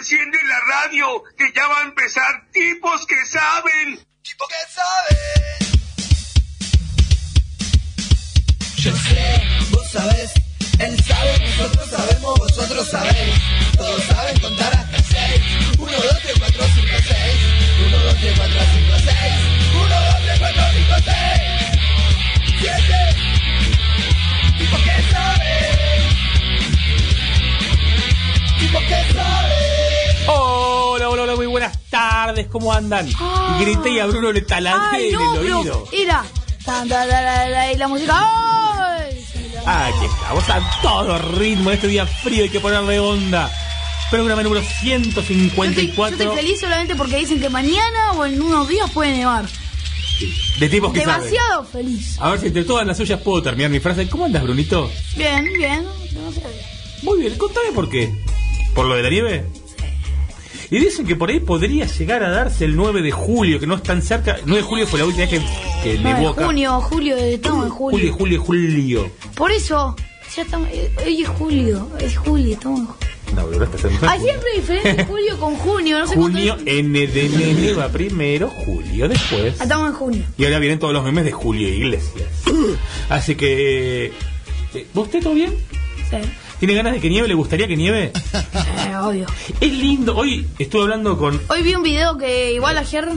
enciende la radio, que ya va a empezar tipos que saben. Tipo que saben. Yo sé, vos sabés, él sabe, nosotros sabemos, vosotros sabéis. Todos saben contar hasta seis. Uno, dos, tres, cuatro, cinco, seis. Uno, dos, tres, cuatro, cinco, seis. Uno, dos, tres, cuatro, cinco, seis. Siete. Tipo que sabe. Tipo que sabe. Hola, hola, muy buenas tardes, ¿cómo andan? Ah. Y grité y a Bruno le taladré en el pero oído. era. tan, tan, tan, tan, tan, y la música. ¡Ay! Aquí estamos a todo ritmo, en este día frío hay que ponerle onda. Programa número Yo estoy, yo 154 estoy feliz solamente porque dicen que mañana o en unos días puede nevar. de tipos que saben. Demasiado feliz. A ver si entre todas las suyas puedo terminar mi frase. ¿Cómo andas, Brunito? Bien, bien. demasiado bien. Muy bien, contame por qué. ¿Por lo de la nieve? Y dicen que por ahí podría llegar a darse el 9 de julio, que no es tan cerca. 9 de julio fue la última vez que, que No, junio, julio, estamos en julio. julio, julio, julio. Por eso, ya estamos. eh, Hoy es julio, es julio, estamos en julio. No, pero ahora está en Hay siempre diferencia julio con junio, no sé Junio, cuánto. N de nene va primero, Julio después. Ah, Estamos en junio. Y ahora vienen todos los memes de Julio Iglesias. Así que. eh, ¿Usted todo bien? Sí, ¿Tiene ganas de que nieve? ¿Le gustaría que nieve? sí, obvio. Es lindo. Hoy estuve hablando con. Hoy vi un video que igual ayer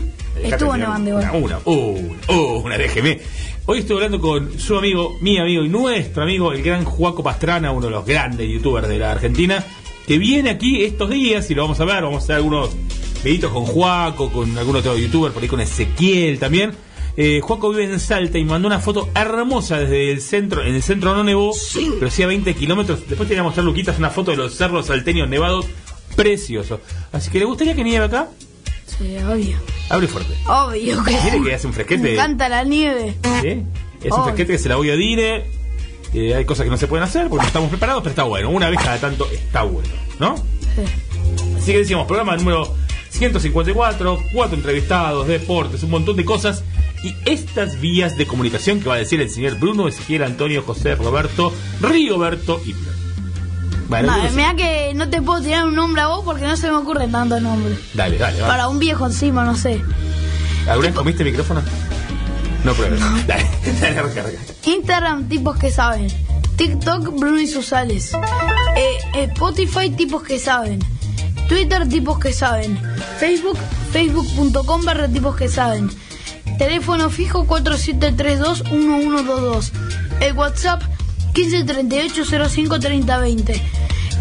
estuvo nevando igual. Una, una, una, una, déjeme. Hoy estuve hablando con su amigo, mi amigo y nuestro amigo, el gran Juaco Pastrana, uno de los grandes youtubers de la Argentina, que viene aquí estos días y lo vamos a ver. Vamos a hacer algunos videitos con Juaco, con algún otro youtuber, por ahí con Ezequiel también. Eh, Juaco vive en Salta y mandó una foto hermosa desde el centro. En el centro no nevó, pero sí a 20 kilómetros. Después te voy a mostrar, Luquitas, una foto de los cerros salteños nevados. Precioso. Así que le gustaría que nieve acá. Sí, obvio. Abre fuerte. Obvio que Mire sí. que hace un fresquete. Me encanta la nieve. ¿Sí? Es un fresquete que se la voy a dire. Eh, hay cosas que no se pueden hacer porque no estamos preparados, pero está bueno. Una vez cada tanto está bueno, ¿no? Sí. Así que decíamos, programa número 154, cuatro entrevistados, deportes, un montón de cosas. Y estas vías de comunicación que va a decir el señor Bruno, Ezequiel, Antonio, José, Roberto, Rigoberto y... No, no sé. mira que no te puedo tirar un nombre a vos porque no se me ocurren tantos nombres. Dale, dale, va. Para un viejo encima, no sé. ¿Alguna vez comiste micrófono? No pruebes. Dale, dale, recarga. Instagram, tipos que saben. TikTok, Bruno y Susales. Eh, Spotify, tipos que saben. Twitter, tipos que saben. Facebook, facebook.com barra tipos que saben. Teléfono fijo 4732-1122. El WhatsApp 1538-053020.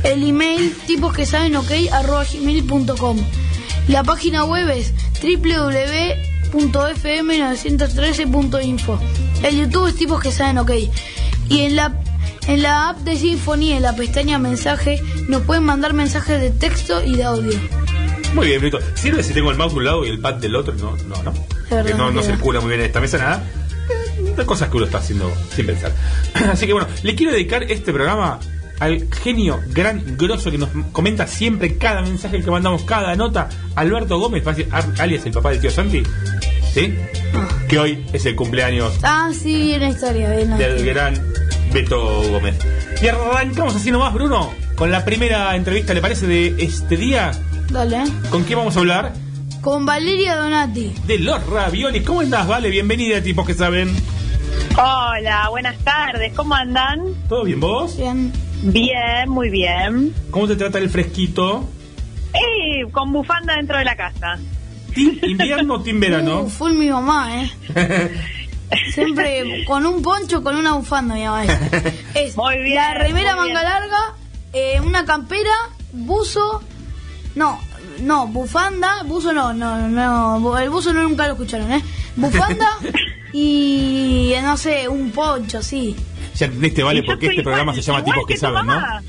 El email tipos que saben ok arroba gmail.com. La página web es www.fm913.info. El YouTube es tipos que saben ok. Y en la en la app de Symphony, en la pestaña mensaje, nos pueden mandar mensajes de texto y de audio. Muy bien, Brito. ¿Sirve si tengo el mouse de un lado y el pad del otro? No, no, no. Que no, no circula muy bien en esta mesa nada. Eh, cosas que uno está haciendo sin pensar. Así que bueno, le quiero dedicar este programa al genio gran, grosso que nos comenta siempre cada mensaje que mandamos, cada nota, Alberto Gómez, alias el papá del tío Santi. ¿Sí? Que hoy es el cumpleaños Ah, sí, bien la historia, del historia. gran Beto Gómez. Y arrancamos así nomás, Bruno, con la primera entrevista, ¿le parece, de este día? Dale. ¿Con qué vamos a hablar? Con Valeria Donati. de los raviolis. ¿Cómo andás, Vale? Bienvenida, tipos que saben. Hola, buenas tardes, ¿cómo andan? ¿Todo bien vos? Bien. Bien, muy bien. ¿Cómo te trata el fresquito? Y con bufanda dentro de la casa. ¿Team invierno o team verano? Uh, full mi mamá, ¿eh? Siempre con un poncho, con una bufanda, mi mamá. Es, es Muy bien, la remera muy manga bien. larga, eh, una campera, buzo. No, no, bufanda, buzo no, no, no. El buzo no nunca lo escucharon, ¿eh? Bufanda y no sé, un poncho, sí. ya entendiste, Vale, porque este programa se llama Tipos que, tu saben, ¿no? mamá.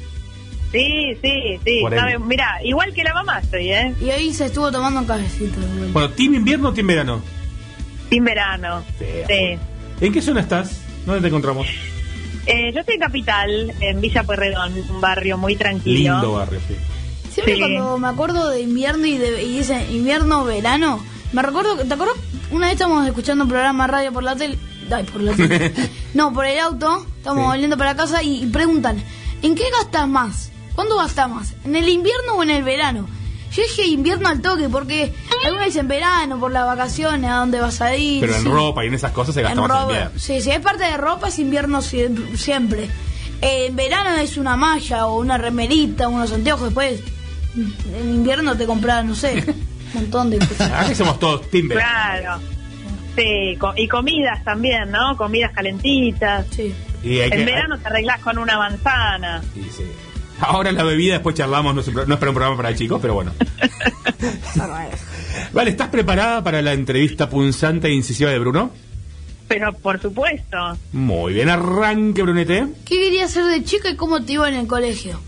Sí, sí, sí. Sabe- Mira, igual que la mamá estoy, ¿eh? Y hoy se estuvo tomando un cafecito. Bueno, ¿team invierno o team verano? Sin verano. Sí, Sí. ¿En qué zona estás? ¿Dónde te encontramos? Eh, yo estoy en Capital, en Villa Pueyrredón, un barrio muy tranquilo. Lindo barrio, sí. Siempre Sí. cuando me acuerdo de invierno y, de, y dice invierno verano, me recuerdo, ¿te acuerdas? Una vez estábamos escuchando un programa radio por la tele, ay, por la tele. no, por el auto, estamos Sí. volviendo para casa y, y preguntan, ¿en qué gastas más? ¿Cuándo gastas más? ¿En el invierno o en el verano? Yo dije invierno al toque, porque algunos dicen verano, por las vacaciones, a dónde vas a ir. Pero en sí. ropa y en esas cosas se En gasta más en invierno. Sí, si es parte de ropa, es invierno sie- siempre. En verano es una malla o una remerita, unos anteojos. Después, en invierno te compras, no sé, un montón de cosas. Aquí somos todos timber. Claro. Sí, y comidas también, ¿no? Comidas calentitas. Sí. Y hay que- En verano te arreglás con una manzana. Sí, sí. Ahora la bebida, después charlamos, no es, no es para un programa para chicos, pero bueno. vale, ¿estás preparada para la entrevista punzante e incisiva de Bruno? Pero por supuesto. Muy bien, arranque, Brunete. ¿Qué querías ser de chica y cómo te iba en el colegio?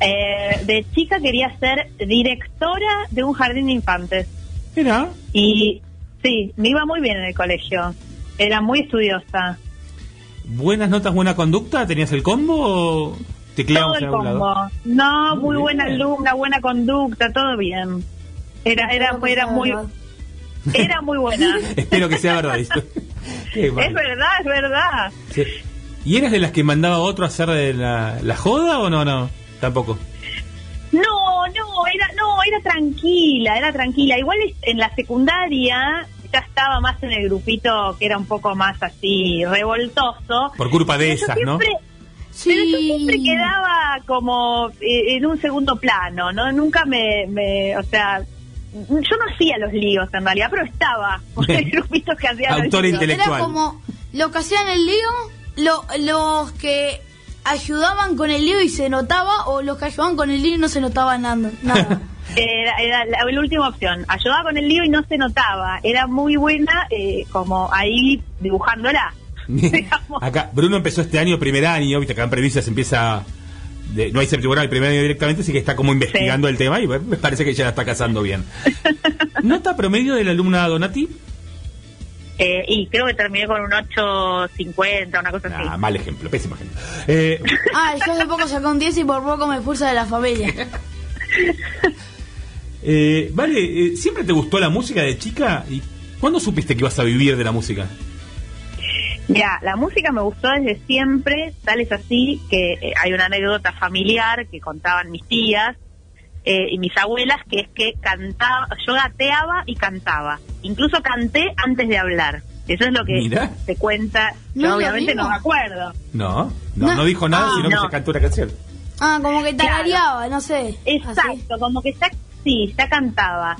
Eh, de chica quería ser directora de un jardín de infantes. Mira, Y sí, me iba muy bien en el colegio. Era muy estudiosa. buenas notas, buena conducta, ¿tenías el combo o te Todo el lado? combo. No, Muy buena alumna, buena conducta, todo bien. Era, era, era muy, era muy buena. Espero que sea verdad. Qué es verdad, es verdad. Sí. ¿Y eras de las que mandaba a otro a hacer de la, la joda o no? No, tampoco. No, no, era, no, era tranquila, era tranquila. Igual en la secundaria ya estaba más en el grupito que era un poco más así revoltoso. Por culpa de esas, ¿no? Sí. Pero yo siempre quedaba como eh, en un segundo plano, ¿no? Nunca me, me, o sea, yo no hacía los líos en realidad, pero estaba con el grupito que hacía los Autor líos. intelectual. Era como los que hacían el lío, lo- los que ayudaban con el lío y se notaba, o los que ayudaban con el lío y no se notaba nada. nada. Era, era la, la última opción. Ayudaba con el lío y no se notaba. Era muy buena eh, como ahí dibujándola. digamos. Acá, Bruno empezó este año, primer año, viste, acá en Previsas empieza. de- no hay séptimo grado el primer año directamente, así que está como investigando el tema y me parece que ya la está cazando bien. ¿Nota promedio de la alumna Donati? Eh, y creo que terminé con un 8.50, una cosa así. Ah, mal ejemplo, pésimo ejemplo. Eh, Ah, yo hace poco saqué un 10 y por poco me expulsa de la familia. eh, vale, eh, ¿siempre te gustó la música de chica? ¿Y cuándo supiste que ibas a vivir de la música? Mira, la música me gustó desde siempre, tal es así que eh, hay una anécdota familiar que contaban mis tías eh, y mis abuelas, que es que cantaba, yo gateaba y cantaba. Incluso canté antes de hablar. Eso es lo que Mira. se cuenta. ¿No Yo obviamente no me acuerdo. No, no, no, No. dijo nada, Ah, sino que se cantó una canción. Ah, como que Claro. tarareaba, no sé. así. Exacto, como que ya, sí, ya cantaba.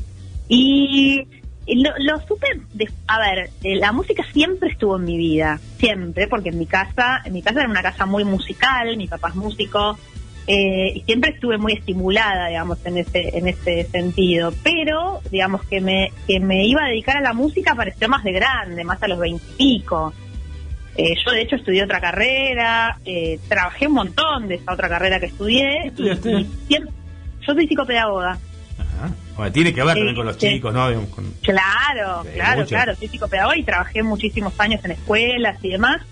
Y lo, lo supe, de- a ver, eh, la música siempre estuvo en mi vida, siempre, porque en mi casa, en mi casa era una casa muy musical, mi papá es músico, eh, y siempre estuve muy estimulada, digamos, en ese, en ese sentido. Pero, digamos, que me, que me iba a dedicar a la música pareció más de grande, más a los veintipico. Eh, yo, de hecho, estudié otra carrera, eh, trabajé un montón de esa otra carrera que estudié. ¿Qué estudiaste? y siempre- yo soy psicopedagoga. Ajá. Bueno, tiene que ver también con los sí. chicos, ¿no? Con- Claro, claro, mucho. claro. Soy psicopedagoga y trabajé muchísimos años en escuelas y demás.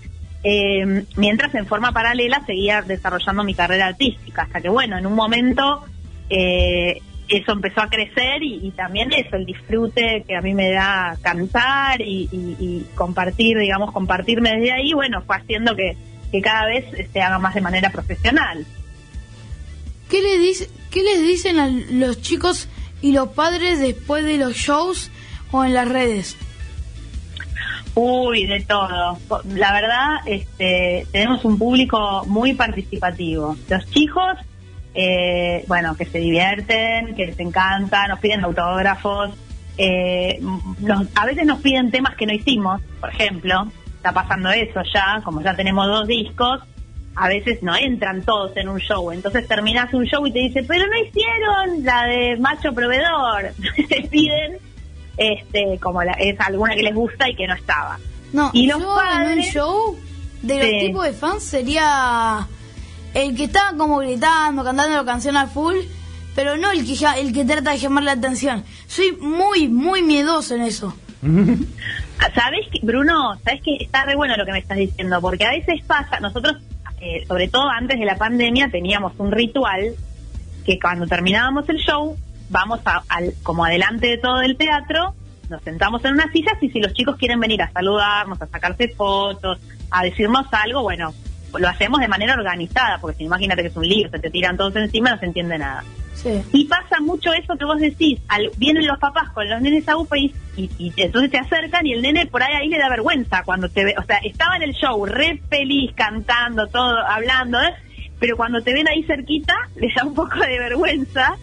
Eh, mientras en forma paralela seguía desarrollando mi carrera artística. Hasta que, bueno, en un momento eh, eso empezó a crecer y, también eso, el disfrute que a mí me da cantar y, compartir, digamos, compartirme desde ahí, bueno, fue haciendo que, que cada vez se haga más de manera profesional. ¿Qué, le dice, ¿Qué les dicen a los chicos y los padres después de los shows o en las redes? Uy, de todo. La verdad, este, tenemos un público muy participativo. Los chicos, eh, bueno, que se divierten, que les encanta, nos piden autógrafos. eh, nos- a veces nos piden temas que no hicimos, por ejemplo. Está pasando eso ya, como ya tenemos dos discos. A veces no entran todos en un show, entonces terminas un show y te dice, pero no hicieron la de macho proveedor. te piden este como la, es alguna que les gusta y que no estaba. No, Y los yo en un padres- show de los Sí. tipos de fans sería el que está como gritando, cantando la canción al full, pero no el que, ja- el que trata de llamar la atención. Soy muy, muy miedoso en eso. ¿Sabes que, Bruno? ¿Sabes que está re bueno lo que me estás diciendo? Porque a veces pasa, nosotros, eh, sobre todo antes de la pandemia, teníamos un ritual que cuando terminábamos el show, vamos a, al, como adelante de todo el teatro, nos sentamos en unas sillas y si los chicos quieren venir a saludarnos, a sacarse fotos, a decirnos algo, bueno, lo hacemos de manera organizada, porque si imagínate que es un lío, se te tiran todos encima, no se entiende nada. Sí. Y pasa mucho eso que vos decís, al, vienen los papás con los nenes a UPA y, y, y entonces te acercan y el nene por ahí ahí le da vergüenza cuando te ve, o sea, estaba en el show re feliz, cantando, todo, hablando, ¿eh? pero cuando te ven ahí cerquita les da un poco de vergüenza,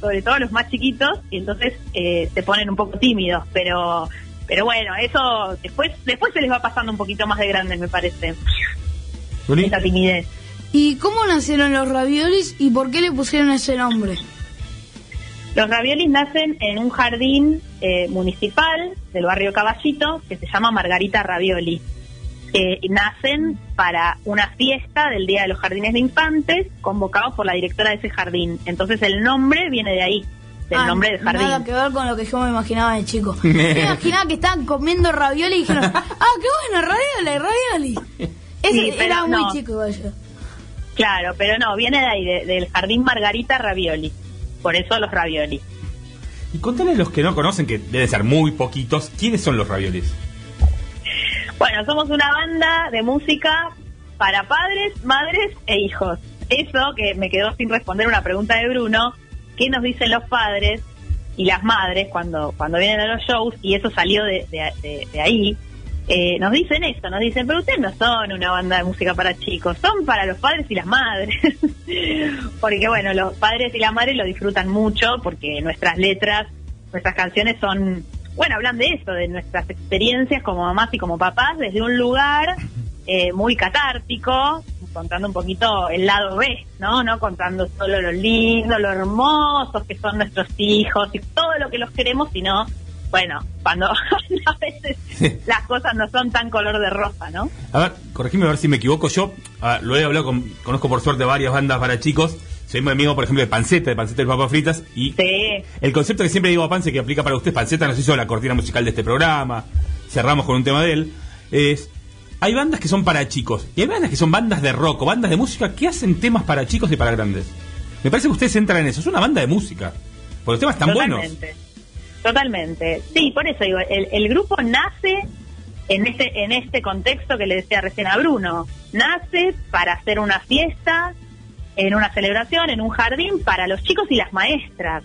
sobre todo los más chiquitos, y entonces eh, se ponen un poco tímidos, pero pero bueno, eso después después se les va pasando un poquito más de grandes, me parece, esa timidez. ¿Y cómo nacieron los raviolis y por qué le pusieron ese nombre? Los raviolis nacen en un jardín eh, municipal del barrio Caballito que se llama Margarita Ravioli. Eh, nacen para una fiesta del Día de los Jardines de Infantes convocados por la directora de ese jardín. Entonces el nombre viene de ahí, del Ah, nombre del jardín. Nada que ver con lo que yo me imaginaba de chico. me imaginaba que estaban comiendo ravioli y dijeron, ah, qué bueno, ravioli, ravioli. Ese Sí, era muy no. chico igual yo. Claro, pero no, viene de ahí, de- del jardín Margarita Ravioli. Por eso los raviolis. Y contale a los que no conocen, que deben ser muy poquitos, ¿quiénes son los raviolis? Bueno, somos una banda de música para padres, madres e hijos. Eso que me quedó sin responder una pregunta de Bruno, ¿qué nos dicen los padres y las madres cuando, cuando vienen a los shows? Y eso salió de, ahí. Eh, nos dicen eso, nos dicen, pero ustedes no son una banda de música para chicos, son para los padres y las madres. porque bueno, los padres y las madres lo disfrutan mucho porque nuestras letras, nuestras canciones son, bueno, hablan de eso, de nuestras experiencias como mamás y como papás desde un lugar eh, muy catártico, contando un poquito el lado B, ¿no? No contando solo lo lindo, lo hermosos que son nuestros hijos y todo lo que los queremos, sino, bueno, cuando a veces las cosas no son tan color de rosa, ¿no? A ver, corregime a ver si me equivoco. Yo ah, lo he hablado con, conozco por suerte varias bandas para chicos. Muy amigo, por ejemplo, de Panceta, de Panceta y Papas Fritas. Y Sí, el concepto que siempre digo a Pance, que aplica para usted, Panceta nos hizo la cortina musical de este programa. Cerramos con un tema de él. Es. Hay bandas que son para chicos y hay bandas que son bandas de rock o bandas de música que hacen temas para chicos y para grandes. Me parece que ustedes entran en eso. Es una banda de música. Porque los temas están buenos. Totalmente. Totalmente. Sí, por eso digo, el, el grupo nace en este en este contexto que le decía recién a Bruno. Nace para hacer una fiesta, en una celebración, en un jardín para los chicos y las maestras.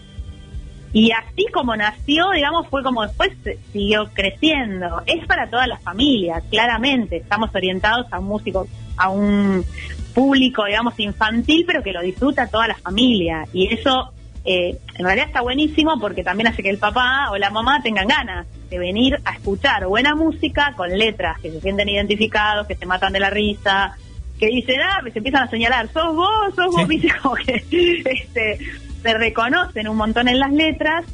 Y así como nació, digamos, fue como después siguió creciendo. Es para todas las familias, claramente. Estamos orientados a un músico, a un público, digamos, infantil, pero que lo disfruta toda la familia. Y eso, eh, en realidad está buenísimo porque también hace que el papá o la mamá tengan ganas de venir a escuchar buena música con letras que se sienten identificados, que se matan de la risa, que dicen, ah, se empiezan a señalar, sos vos, sos vos, Sí. como que este, se reconocen un montón en las letras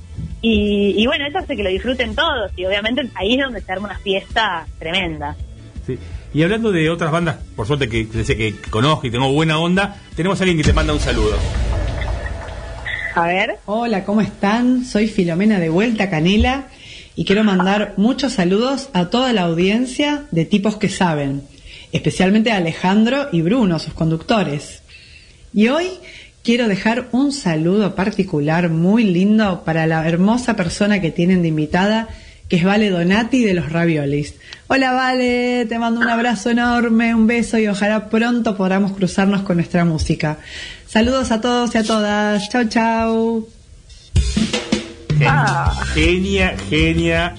y, y bueno, eso hace que lo disfruten todos y obviamente ahí es donde se arma una fiesta tremenda. Sí. Y hablando de otras bandas, por suerte que que sé que conozco y tengo buena onda, tenemos a alguien que te manda un saludo. A ver, Hola, ¿cómo están? Soy Filomena de Vuelta Canela y quiero mandar muchos saludos a toda la audiencia de tipos que saben, especialmente a Alejandro y Bruno, sus conductores. Y hoy quiero dejar un saludo particular muy lindo para la hermosa persona que tienen de invitada, que es Vale Donati de los Raviolis. Hola Vale, te mando un abrazo enorme, un beso y ojalá pronto podamos cruzarnos con nuestra música. Saludos a todos y a todas. Chau, chau. Genia, Ah. genia, genia.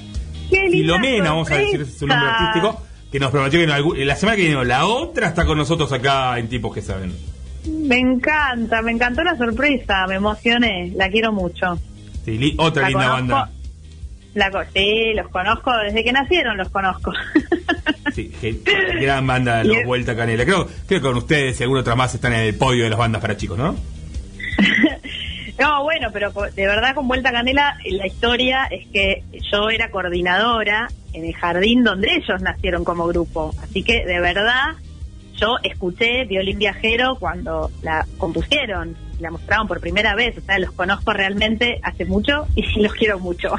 Filomena, vamos a decir su nombre artístico, que nos prometió que algún- la semana que viene, o la otra, está con nosotros acá en Tipos que Saben. me encanta, me encantó la sorpresa, me emocioné, la quiero mucho. Sí, li- otra La linda conozco. banda. La sí, los conozco, desde que nacieron los conozco. Sí, gran banda, Los. Vuelta Canela. Creo, creo que con ustedes y alguna otra más están en el podio de las bandas para chicos, ¿no? No, bueno, pero de verdad con Vuelta Canela eh, la historia es que yo era coordinadora en el jardín donde ellos nacieron como grupo. Así que de verdad yo escuché Violín Viajero cuando la compusieron, la mostraron por primera vez. O sea, los conozco realmente hace mucho y los quiero mucho.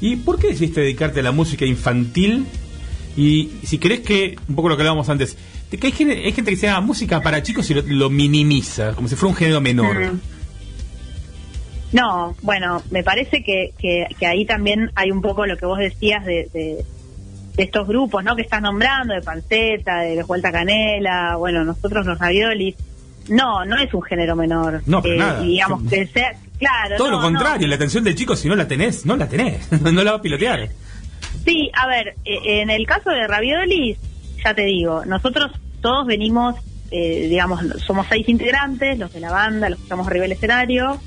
¿Y por qué decidiste dedicarte a la música infantil? Y si crees que, un poco lo que hablábamos antes, de que hay, gente, hay gente que se llama música para chicos y lo, lo minimiza, como si fuera un género menor. Mm. No, bueno, me parece que, que, que ahí también hay un poco lo que vos decías de, de, de estos grupos, ¿no? Que estás nombrando, de Panceta, de Vuelta Canela, bueno, nosotros los raviolis. no, no es un género menor. No, pero Eh, nada. Digamos que sea, claro. Todo no, lo contrario, no. la atención del chico, si no la tenés, no la tenés. no la va a pilotear. Sí, a ver, eh, en el caso de Raviolis, ya te digo, nosotros todos venimos, eh, digamos, somos seis integrantes, los de la banda, los que estamos arriba del escenario,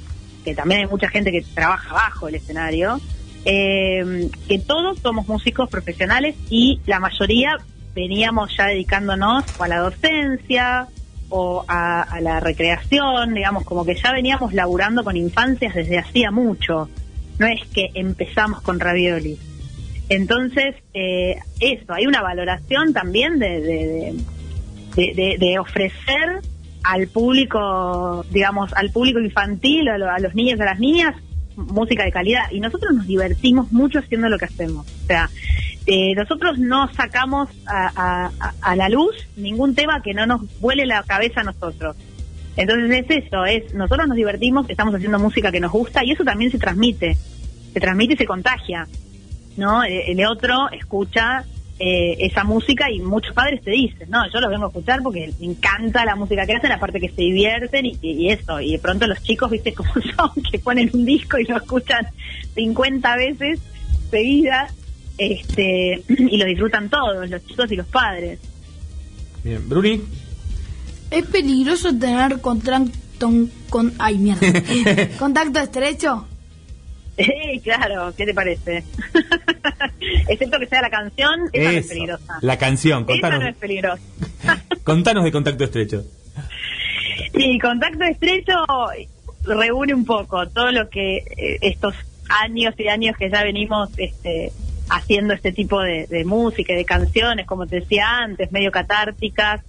que también hay mucha gente que trabaja bajo el escenario, eh, que todos somos músicos profesionales y la mayoría veníamos ya dedicándonos a la docencia o a, la recreación, digamos, como que ya veníamos laburando con infancias desde hacía mucho. No es que empezamos con Raviolis. Entonces, eh, eso, hay una valoración también de, de, de- de ofrecer al público, digamos, al público infantil, a, a los niños y a las niñas, música de calidad. Y nosotros nos divertimos mucho haciendo lo que hacemos. O sea, eh, nosotros no sacamos a, a- la luz ningún tema que no nos vuele la cabeza a nosotros. Entonces es eso, es nosotros nos divertimos, estamos haciendo música que nos gusta y eso también se transmite, se transmite y se contagia. ¿no? El, el otro escucha eh, esa música y muchos padres te dicen, no, yo los vengo a escuchar porque me encanta la música que hacen, aparte que se divierten y, y eso, y de pronto los chicos, viste cómo son, que ponen un disco y lo escuchan 50 veces seguidas, este, y lo disfrutan todos, los chicos y los padres. Bien, Bruni. ¿Es peligroso tener contacto con... Ay, mierda. ¿Contacto estrecho? Sí, claro, ¿qué te parece? Excepto que sea la canción, esa no es peligrosa. La canción, Esa contanos, no es peligrosa. contanos de contacto estrecho. Y contacto estrecho reúne un poco todo lo que eh, estos años y años que ya venimos este, haciendo este tipo de, de música y de canciones, como te decía antes, medio catárticas,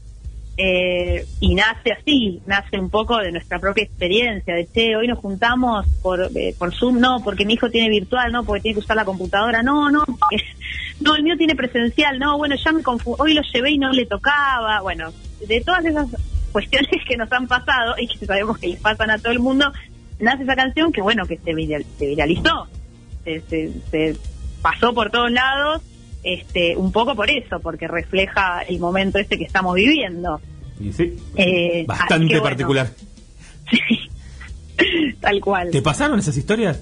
eh, y nace así, nace un poco de nuestra propia experiencia, de che, hoy nos juntamos por, eh, por Zoom, no, porque mi hijo tiene virtual, no, porque tiene que usar la computadora, no, no, porque- no, el mío tiene presencial, no, bueno, ya me confu hoy lo llevé y no le tocaba, bueno, de todas esas cuestiones que nos han pasado y que sabemos que les pasan a todo el mundo, nace esa canción que bueno, que se, se viralizó, se- se pasó por todos lados, este, un poco por eso, porque refleja el momento este que estamos viviendo. Y sí, Eh, bastante que bueno. particular. Tal cual. ¿Te pasaron esas historias?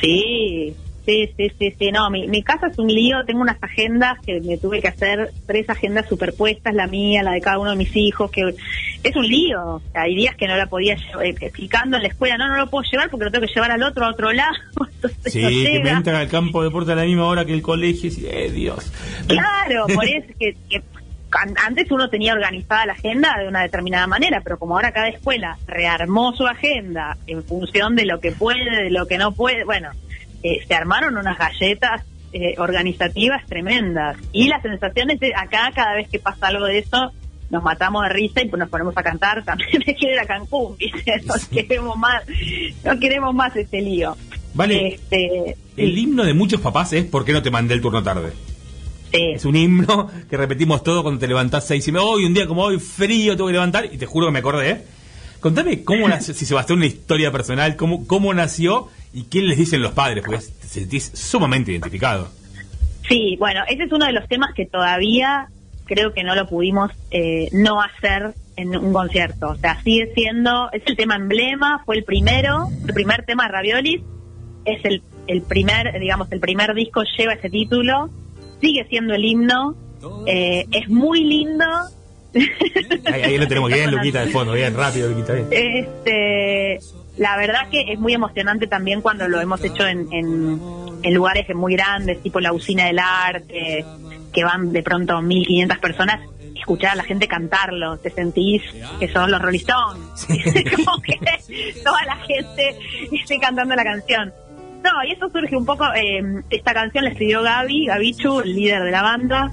Sí, sí, sí, sí, sí. No, mi, mi casa es un lío. Tengo unas agendas que me tuve que hacer, tres agendas superpuestas, la mía, la de cada uno de mis hijos, que es un lío. Hay días que no la podía llevar, eh, explicando en la escuela, no, no lo puedo llevar porque lo tengo que llevar al otro, a otro lado. Entonces Sí, no que me al campo de deporte a la misma hora que el colegio. y eh, Dios. Claro, por eso que, que an- antes uno tenía organizada la agenda de una determinada manera, pero como ahora cada escuela rearmó su agenda en función de lo que puede, de lo que no puede, bueno, eh, se armaron unas galletas eh, organizativas tremendas. Y las sensaciones de acá, cada vez que pasa algo de eso, nos matamos de risa y pues nos ponemos a cantar también me quiero ir a Cancún, ¿viste? No queremos más, no queremos más ese lío. Vale. Este, El sí, himno de muchos papás es ¿Por qué no te mandé el turno tarde? sí. Es un himno que repetimos todo cuando te levantás seis y media. Hoy, un día como hoy, frío, tengo que levantar. Y te juro que me acordé. ¿eh? Contame cómo nació, si Sebastián, una historia personal, cómo, cómo nació y qué les dicen los padres, porque te sentís sumamente identificado. Sí, bueno, ese es uno de los temas que todavía creo que no lo pudimos eh, no hacer en un concierto. O sea, sigue siendo, es el tema emblema, fue el primero, el primer tema de Raviolis, es el, el primer, digamos, el primer disco lleva ese título, sigue siendo el himno, eh, es muy lindo. Ahí, ahí lo tenemos bien, Luquita, de fondo, bien, rápido, Luquita, bien. Este, la verdad que es muy emocionante también cuando lo hemos hecho en, en, en lugares muy grandes, tipo la usina del arte, que van de pronto 1.500 personas, escuchar a la gente cantarlo, te sentís que son los Rolling Stones, como que toda la gente esté cantando la canción. No, y eso surge un poco, eh, esta canción la escribió Gaby, Gabichu, el líder de la banda,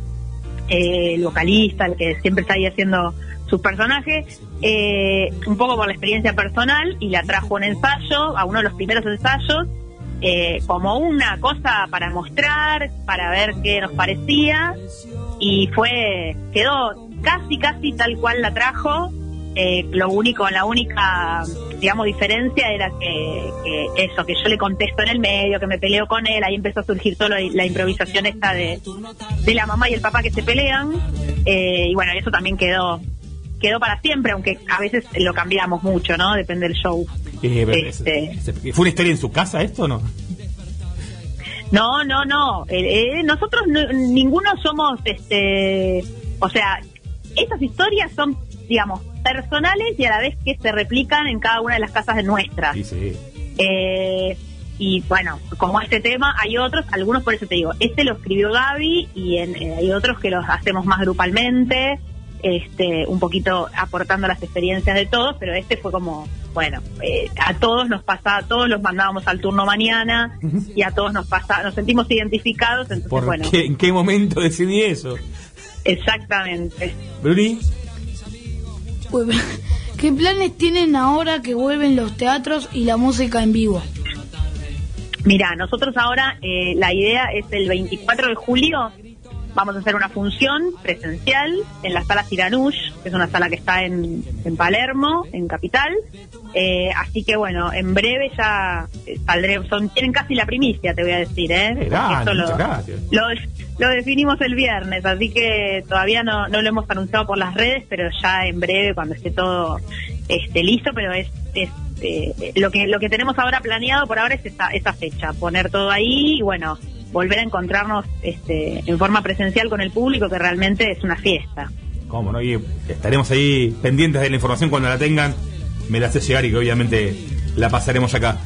eh, el vocalista, el que siempre está ahí haciendo sus personajes, eh, un poco por la experiencia personal y la trajo un ensayo, a uno de los primeros ensayos, eh, como una cosa para mostrar, para ver qué nos parecía y fue, quedó casi, casi tal cual la trajo. Eh, lo único, la única, digamos, diferencia era que, que eso, que yo le contesto en el medio, que me peleo con él, ahí empezó a surgir solo la improvisación esta de, de la mamá y el papá que se pelean, eh, y bueno, eso también quedó quedó para siempre, aunque a veces lo cambiamos mucho, ¿no? Depende del show. Eh, Este. es- es- ¿Fue una historia en su casa esto o no? No, no, no. Eh, eh, nosotros no- ninguno somos, este, o sea, esas historias son, digamos, personales y a la vez que se replican en cada una de las casas de nuestras. Sí, sí. Eh, y bueno, como este tema, hay otros, algunos por eso te digo, este lo escribió Gaby y en- hay otros que los hacemos más grupalmente, este, un poquito aportando las experiencias de todos, pero este fue como, bueno, eh, a todos nos pasa, a todos los mandábamos al turno mañana y a todos nos pasa, nos sentimos identificados, entonces ¿Por bueno, qué, ¿En qué momento decidí eso? exactamente. Bruni, Uy, ¿Qué planes tienen ahora que vuelven los teatros y la música en vivo? Mira, nosotros ahora eh, la idea es el 24 de julio vamos a hacer una función presencial en la sala Siranush, que es una sala que está en, en Palermo, en Capital. Eh, así que bueno, en breve ya eh, saldré, son, tienen casi la primicia, te voy a decir, ¿eh? Lo, gracias. lo, lo definimos el viernes, así que todavía no, no lo hemos anunciado por las redes, pero ya en breve, cuando esté todo este, listo, pero es, es eh, lo que lo que tenemos ahora planeado por ahora es esa, esa fecha, poner todo ahí y bueno, volver a encontrarnos este, en forma presencial con el público, que realmente es una fiesta. ¿cómo no? Y estaremos ahí pendientes de la información cuando la tengan. Me la hace llegar y que obviamente la pasaremos acá.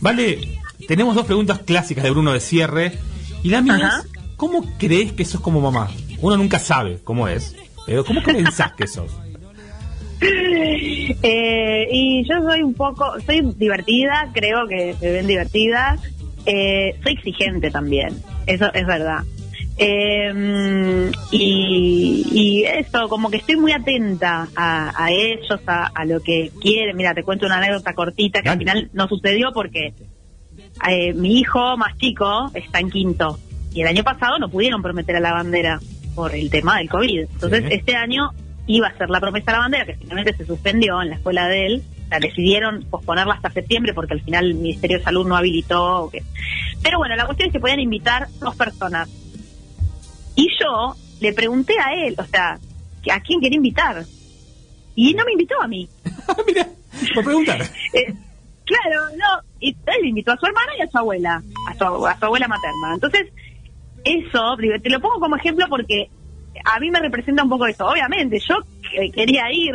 Vale, tenemos dos preguntas clásicas de Bruno de cierre. Y la mía Ajá. es, ¿cómo crees que sos como mamá? Uno nunca sabe cómo es, pero ¿cómo pensás que sos? Eh, y yo soy un poco, soy divertida, creo que se ven divertidas. Eh, soy exigente también, eso es verdad. Eh, y, y eso, como que estoy muy atenta a, a ellos, a, a lo que quieren. Mira, te cuento una anécdota cortita que al final no sucedió porque eh, mi hijo más chico está en quinto y el año pasado no pudieron prometer a la bandera por el tema del COVID. Entonces, Sí. este año iba a ser la promesa a la bandera, que finalmente se suspendió en la escuela de él. Sea, decidieron posponerla hasta septiembre porque al final el Ministerio de Salud no habilitó. o que- Pero bueno, la cuestión es que podían invitar dos personas. Y yo le pregunté a él, o sea, ¿a quién quería invitar? Y no me invitó a mí. Mira, por preguntar. Eh, claro, no. Y él invitó a su hermana y a su abuela, a su, a su abuela materna. Entonces, eso, te lo pongo como ejemplo porque a mí me representa un poco eso. Obviamente, yo que- quería ir,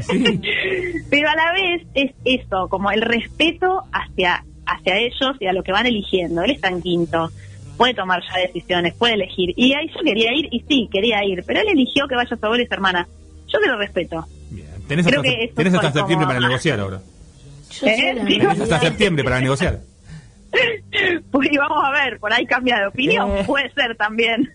Sí. pero a la vez es eso, como el respeto hacia, hacia ellos y a lo que van eligiendo. Él está en quinto, puede tomar ya decisiones, puede elegir. Y ahí yo quería ir, y sí, quería ir, pero él eligió que vaya su abuela y su hermana. Yo se lo respeto. Bien. Tenés Creo hasta, que tenés hasta fue septiembre como- para negociar ahora. Yo ¿Eh? Tenés hasta septiembre para negociar. Pues y vamos a ver, por ahí cambia de opinión, Eh. puede ser también.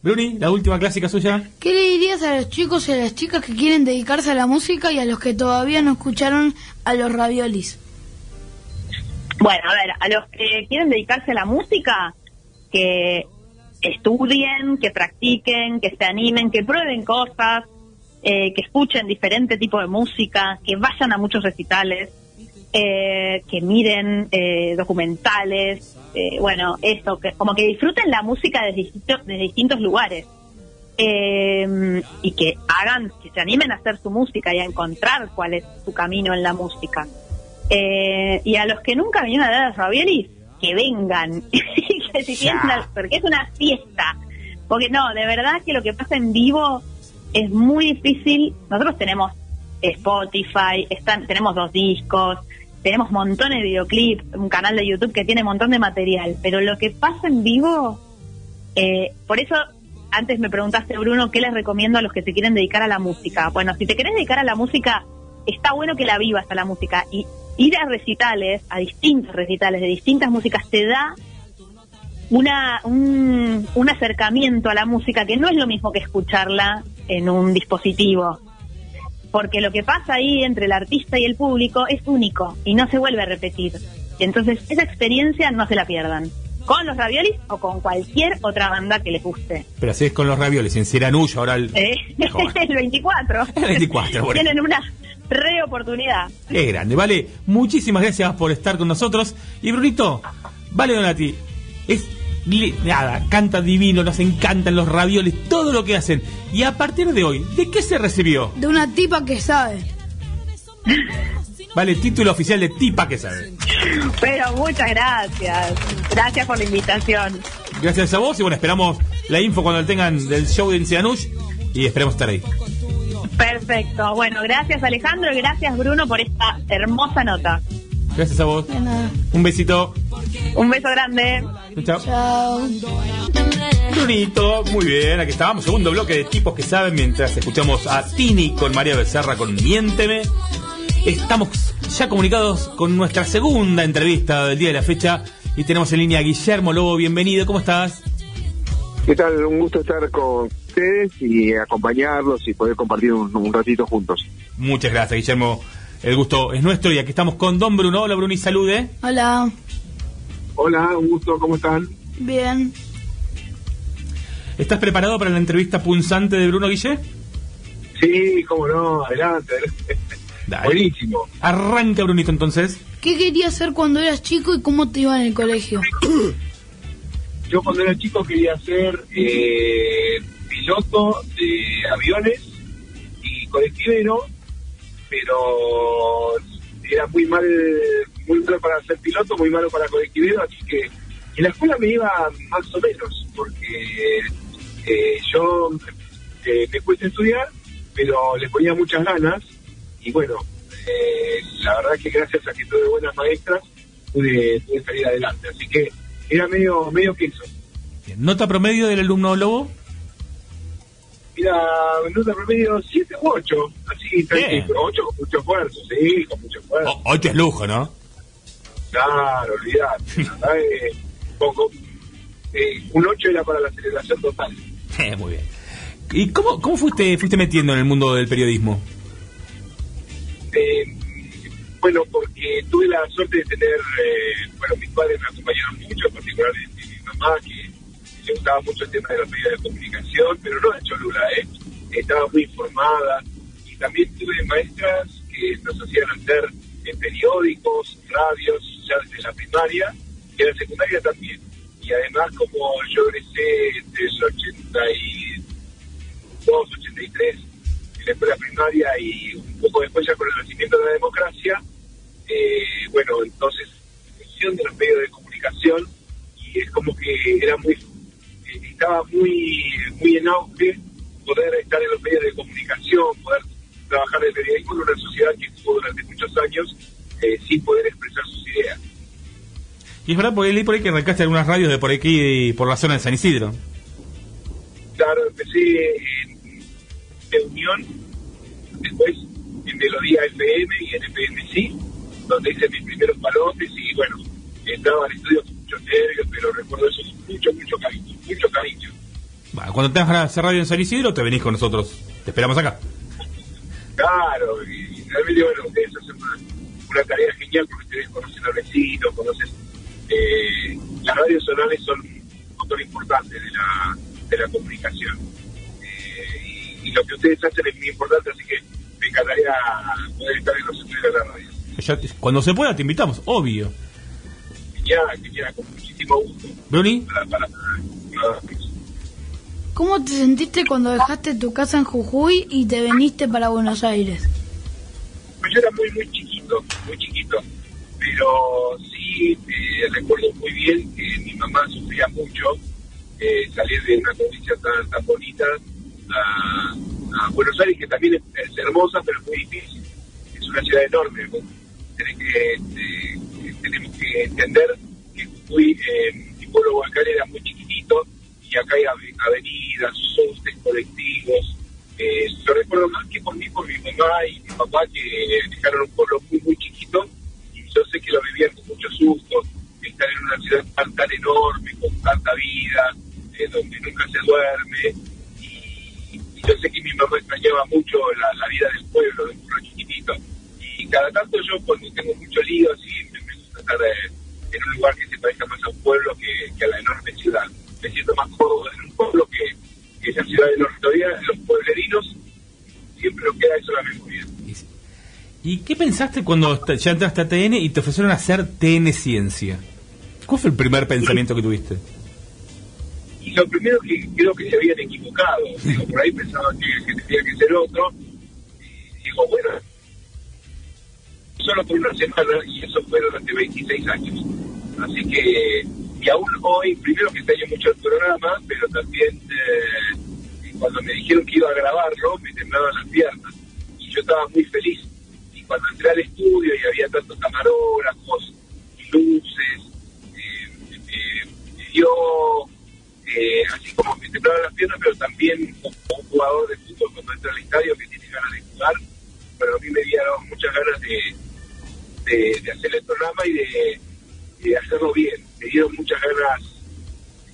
Bruni, la última clásica suya. ¿Qué le dirías a los chicos y a las chicas que quieren dedicarse a la música y a los que todavía no escucharon a los raviolis? Bueno, a ver, a los que quieren dedicarse a la música, que estudien, que practiquen, que se animen, que prueben cosas, eh, que escuchen diferente tipo de música, que vayan a muchos recitales, eh, que miren eh, documentales, eh, bueno, eso, que como que disfruten la música desde distintos, desde distintos lugares. Eh, y que hagan, que se animen a hacer su música y a encontrar cuál es su camino en la música. Eh, y a los que nunca vinieron a ver a raviolis, que vengan. Que si porque es una fiesta. Porque no, de verdad que lo que pasa en vivo es muy difícil. Nosotros tenemos Spotify, están, tenemos dos discos, tenemos montones de videoclips, un canal de YouTube que tiene un montón de material. Pero lo que pasa en vivo, eh, por eso antes me preguntaste, Bruno, ¿qué les recomiendo a los que se quieren dedicar a la música? Bueno, si te querés dedicar a la música, está bueno que la vivas a la música. Y ir a recitales, a distintos recitales de distintas músicas, te da una, un, un acercamiento a la música que no es lo mismo que escucharla en un dispositivo. Porque lo que pasa ahí entre el artista y el público es único y no se vuelve a repetir. Y entonces esa experiencia no se la pierdan. Con los raviolis o con cualquier otra banda que les guste. Pero así es con los ravioles. En Siranuyo ahora el... ¿Eh? El 24. El 24, bueno. Tienen una re oportunidad. Qué grande, vale. Muchísimas gracias por estar con nosotros. Y Brunito, vale, Donati, es nada, canta divino, nos encantan los ravioles, todo lo que hacen. Y a partir de hoy, ¿de qué se recibió? De una tipa que sabe. Vale, título oficial de tipa que sabe. Pero muchas gracias. Gracias por la invitación. Gracias a vos y bueno, esperamos la info cuando la tengan del show de Incianush y esperemos estar ahí. Perfecto. Bueno, gracias Alejandro y gracias Bruno por esta hermosa nota. Gracias a vos. De nada. Un besito. Un beso grande. Chao. Chao. Brunito, muy bien, aquí estábamos, segundo bloque de tipos que saben mientras escuchamos a Tini con María Becerra con Miénteme. Estamos ya comunicados con nuestra segunda entrevista del día de la fecha y tenemos en línea a Guillermo Lobo, bienvenido, ¿cómo estás? ¿Qué tal? Un gusto estar con ustedes y acompañarlos y poder compartir un, un ratito juntos. Muchas gracias, Guillermo. El gusto es nuestro y aquí estamos con Don Bruno. Hola, Bruno, y salude. Hola. Hola, un gusto, ¿cómo están? Bien. ¿Estás preparado para la entrevista punzante de Bruno Guille? Sí, cómo no, adelante. Dale. Buenísimo. Arranca, Brunito, entonces. ¿Qué querías hacer cuando eras chico y cómo te iba en el colegio? Yo cuando era chico quería ser eh, piloto de aviones y colectivero, pero era muy mal, muy malo para ser piloto, muy malo para colectivero, así que en la escuela me iba más o menos, porque eh, yo eh, me cuesta estudiar, pero le ponía muchas ganas y bueno, eh, la verdad que gracias a que tuve buenas maestras pude, pude salir adelante, así que era medio medio que eso. Bien. ¿Nota promedio del alumno Lobo? Mira, nota promedio 7 u 8, así, tranquilo, 8 con mucho esfuerzo, sí, con mucho esfuerzo. Oh, hoy te es lujo, ¿no? Claro, olvidate. que poco, eh, un 8 era para la celebración total. Eh, muy bien. ¿Y cómo, cómo fuiste, fuiste metiendo en el mundo del periodismo? Eh, bueno, porque tuve la suerte de tener, eh, bueno, mis padres me acompañaron mucho, en particular mi mamá, que le gustaba mucho el tema de los medios de comunicación, pero no de Cholula, ¿eh? estaba muy informada. Y también tuve maestras que nos hacían hacer en periódicos, radios, ya desde la primaria, y en la secundaria también. Y además, como yo egresé del 82, 83, en la escuela primaria y un poco después ya con el nacimiento de la democracia, eh, bueno, entonces, función de los medios de comunicación, y es como que era muy, estaba muy, muy en auge poder estar en los medios de comunicación, poder trabajar en el periodismo en una sociedad que estuvo durante muchos años eh, sin poder expresar sus ideas. Y es verdad, porque leí por ahí que arrancaste algunas radios de por aquí, por la zona de San Isidro. Claro, empecé en, en Unión, después en Melodía FM y en FMC, donde hice mis primeros palotes y bueno, entraba al estudio con muchos nervios, pero recuerdo eso con mucho, mucho cariño, mucho cariño. Bueno, cuando tengas ganas de hacer radio en San Isidro, te venís con nosotros. Te esperamos acá. Claro, y realmente bueno, ustedes hacen una, una tarea genial porque ustedes conocen al vecino, conocen... Eh, las radios zonales son un motor importante de la, de la comunicación. Eh, y, y lo que ustedes hacen es muy importante, así que me encantaría poder estar en los estudios de la radio. Ya- cuando se pueda, te invitamos, obvio. Genial, genial, con muchísimo gusto. Bruni, Para, para, para- ¿Cómo te sentiste cuando dejaste tu casa en Jujuy y te viniste para Buenos Aires? Pues yo era muy, muy chiquito, muy chiquito, pero sí eh, recuerdo muy bien que mi mamá sufría mucho eh, salir de una provincia tan, tan bonita a, a Buenos Aires, que también es, es hermosa, pero es muy difícil. Es una ciudad enorme. ¿no? Tenés que, eh, tenemos que entender que Jujuy, eh, mi pueblo Huancal era muy chiquitito y acá hay ave- avenidas, subtes, colectivos. Eh, lo recuerdo más que por mí, por mi mamá y mi papá, que dejaron un pueblo muy, muy chiquito y yo sé que lo vivían con mucho susto, estar en una ciudad tan, tan enorme, con tanta vida, eh, donde nunca se duerme. Y, y yo sé que mi mamá extrañaba mucho la, la vida del pueblo, del pueblo chiquitito. Y cada tanto yo, cuando tengo mucho lío, así, estar eh, en un lugar que se parezca más a un pueblo que, que a la enorme ciudad. Me siento más cómodo en un pueblo que, que esa ciudad enorme. Todavía los pueblerinos siempre nos queda eso en la memoria. ¿y qué pensaste cuando ya entraste a TN y te ofrecieron hacer TN Ciencia? ¿Cuál fue el primer pensamiento que tuviste? y lo primero que creo que se habían equivocado, digo, por ahí pensaban que, que tenía que ser otro, y digo, bueno, solo por una semana y eso fue durante 26 años. Así que, y aún hoy, primero que extraño mucho el programa, pero también eh, cuando me dijeron que iba a grabarlo, me temblaban las piernas. Y yo estaba muy feliz. Y cuando entré al estudio y había tantos camarógrafos luces, eh, eh, dio eh, así como me temblaban las piernas, pero también como un jugador de fútbol cuando entra al estadio que tiene ganas de jugar, pero a mí me dieron muchas ganas de, de, de hacer el programa y de, de hacerlo bien. Me dieron muchas ganas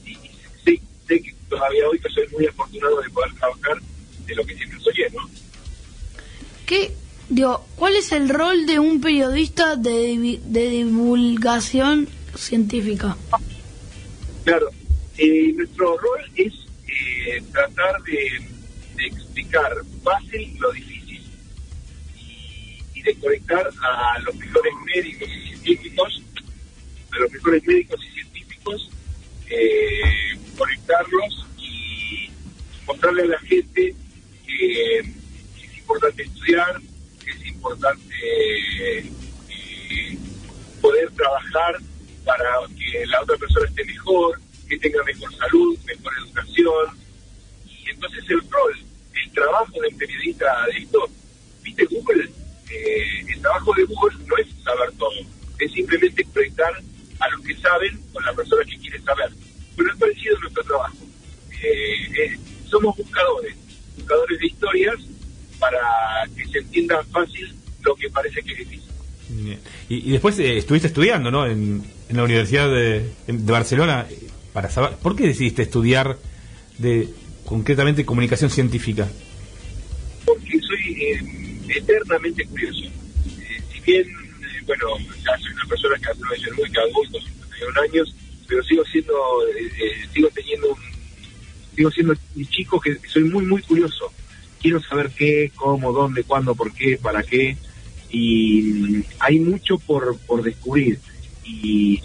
y, y sé, sé que todavía hoy que soy muy afortunado de poder trabajar de lo que siempre soñé, ¿no? ¿Qué, digo, ¿Cuál es el rol de un periodista de, de divulgación científica? Claro, eh, nuestro rol es eh, tratar de, de explicar fácil lo difícil de conectar a los mejores médicos y científicos, a los mejores médicos y científicos, eh, conectarlos y mostrarle a la gente que, es importante estudiar, que es importante eh, poder trabajar para que la otra persona esté mejor, que tenga mejor salud, mejor educación. Y entonces el rol, el trabajo del periodista esto, viste Google, Eh, el trabajo de Google no es saber todo, es simplemente conectar a los que saben con la persona que quiere saber. Pero es parecido a nuestro trabajo. Eh, somos buscadores, buscadores de historias para que se entienda fácil lo que parece que es difícil. Bien. Y, y después eh, estuviste estudiando, ¿no? En, en la Universidad de, de Barcelona eh, para saber por qué decidiste estudiar de concretamente comunicación científica. porque soy eh, eternamente curioso. Eh, si bien, eh, bueno, ya soy una persona que aprovecha muy que adulto, 51 años, pero sigo siendo, eh, eh, sigo teniendo un, sigo siendo un chico que soy muy, muy curioso. Quiero saber qué, cómo, dónde, cuándo, por qué, para qué. Y hay mucho por, por descubrir. Y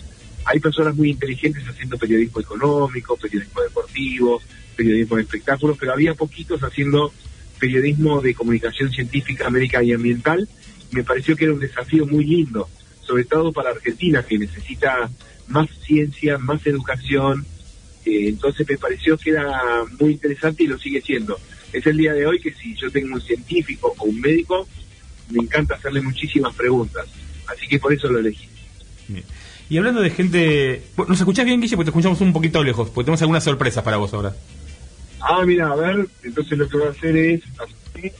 hay personas muy inteligentes haciendo periodismo económico, periodismo deportivo, periodismo de espectáculos, pero había poquitos haciendo periodismo de comunicación científica, médica y ambiental. Me pareció que era un desafío muy lindo, sobre todo para Argentina, que necesita más ciencia, más educación. Eh, entonces me pareció que era muy interesante y lo sigue siendo. Es el día de hoy que si yo tengo un científico o un médico, me encanta hacerle muchísimas preguntas. Así que por eso lo elegí. Y hablando de gente... ¿Nos escuchás bien, Guille? Porque te escuchamos un poquito lejos, porque tenemos algunas sorpresas para vos ahora. Ah, mira, a ver, entonces lo que voy a hacer es... así,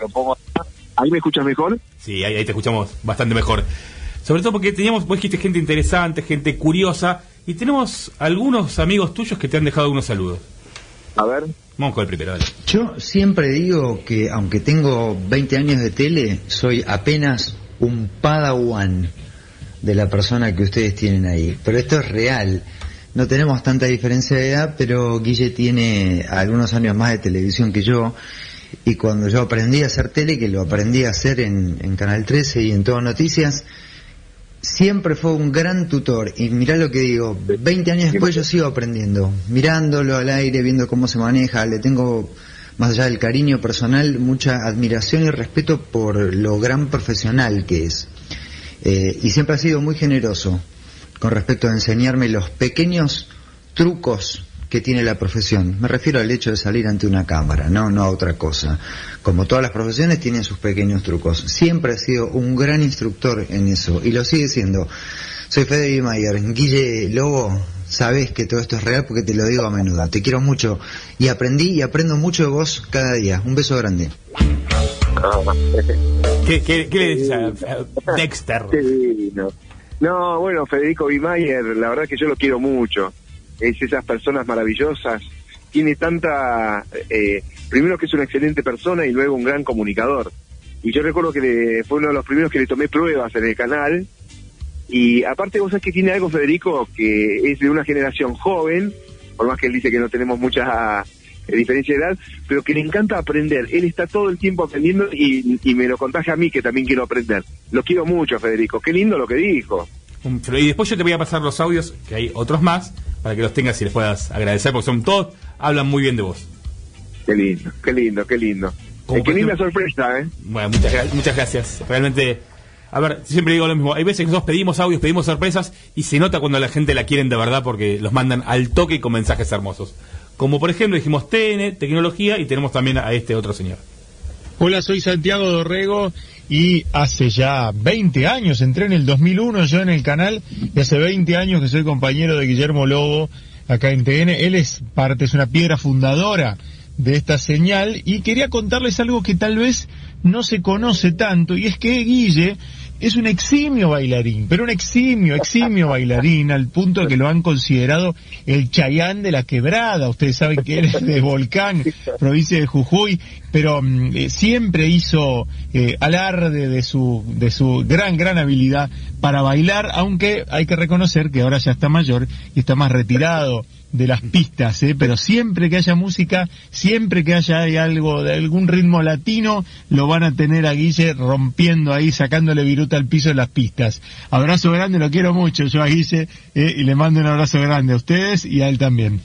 lo pongo acá. ¿Ahí me escuchas mejor? Sí, ahí, ahí te escuchamos bastante mejor. Sobre todo porque teníamos, vos dijiste gente interesante, gente curiosa, y tenemos algunos amigos tuyos que te han dejado algunos saludos. A ver. Vamos con el primero, dale. Yo siempre digo que aunque tengo 20 años de tele, soy apenas un padawan de la persona que ustedes tienen ahí. Pero esto es real. No tenemos tanta diferencia de edad, pero Guille tiene algunos años más de televisión que yo. Y cuando yo aprendí a hacer tele, que lo aprendí a hacer en, Canal 13 y en Todo Noticias, siempre fue un gran tutor. Y mirá lo que digo, 20 años después yo sigo aprendiendo, mirándolo al aire, viendo cómo se maneja, le tengo, más allá del cariño personal, mucha admiración y respeto por lo gran profesional que es. Eh, y siempre ha sido muy generoso con respecto a enseñarme los pequeños trucos que tiene la profesión. Me refiero al hecho de salir ante una cámara, no, no a otra cosa. Como todas las profesiones tienen sus pequeños trucos. Siempre ha sido un gran instructor en eso y lo sigue siendo. Soy Fede Mayer. Guille Lobo, sabes que todo esto es real porque te lo digo a menudo. Te quiero mucho y aprendí y aprendo mucho de vos cada día. Un beso grande. ¿Qué, qué, qué le dices a Dexter? Qué divino. No, bueno, Federico Bimayer, la verdad que yo lo quiero mucho. Es esas personas maravillosas. Tiene tanta. Eh, primero que es una excelente persona y luego un gran comunicador. Y yo recuerdo que le- fue uno de los primeros que le tomé pruebas en el canal. Y aparte, vos sabés que tiene algo, Federico, que es de una generación joven, por más que él dice que no tenemos mucha eh, diferencia de edad, pero que le encanta aprender. Él está todo el tiempo aprendiendo y, y me lo contagia a mí que también quiero aprender. Lo quiero mucho, Federico. Qué lindo lo que dijo. Y después yo te voy a pasar los audios, que hay otros más, para que los tengas y les puedas agradecer, porque son todos, hablan muy bien de vos. Qué lindo, qué lindo, qué lindo. Eh, qué linda sorpresa, ¿eh? Bueno, muchas, muchas gracias. Realmente, a ver, siempre digo lo mismo. Hay veces que nosotros pedimos audios, pedimos sorpresas y se nota cuando la gente la quieren de verdad porque los mandan al toque con mensajes hermosos. Como por ejemplo dijimos TN, tecnología y tenemos también a este otro señor. Hola, soy Santiago Dorrego y hace ya 20 años, entré en el 2001 yo en el canal y hace 20 años que soy compañero de Guillermo Lobo acá en TN. Él es parte, es una piedra fundadora de esta señal y quería contarles algo que tal vez no se conoce tanto y es que Guille es un eximio bailarín, pero un eximio, eximio bailarín al punto de que lo han considerado el Chayán de la quebrada. Ustedes saben que él es de Volcán, provincia de Jujuy, pero mm, eh, siempre hizo eh, alarde de su, de su gran, gran habilidad para bailar, aunque hay que reconocer que ahora ya está mayor y está más retirado de las pistas, ¿eh? pero siempre que haya música, siempre que haya hay algo de algún ritmo latino, lo van a tener a Guille rompiendo ahí, sacándole viruta al piso de las pistas. Abrazo grande, lo quiero mucho yo a Guille ¿eh? y le mando un abrazo grande a ustedes y a él también.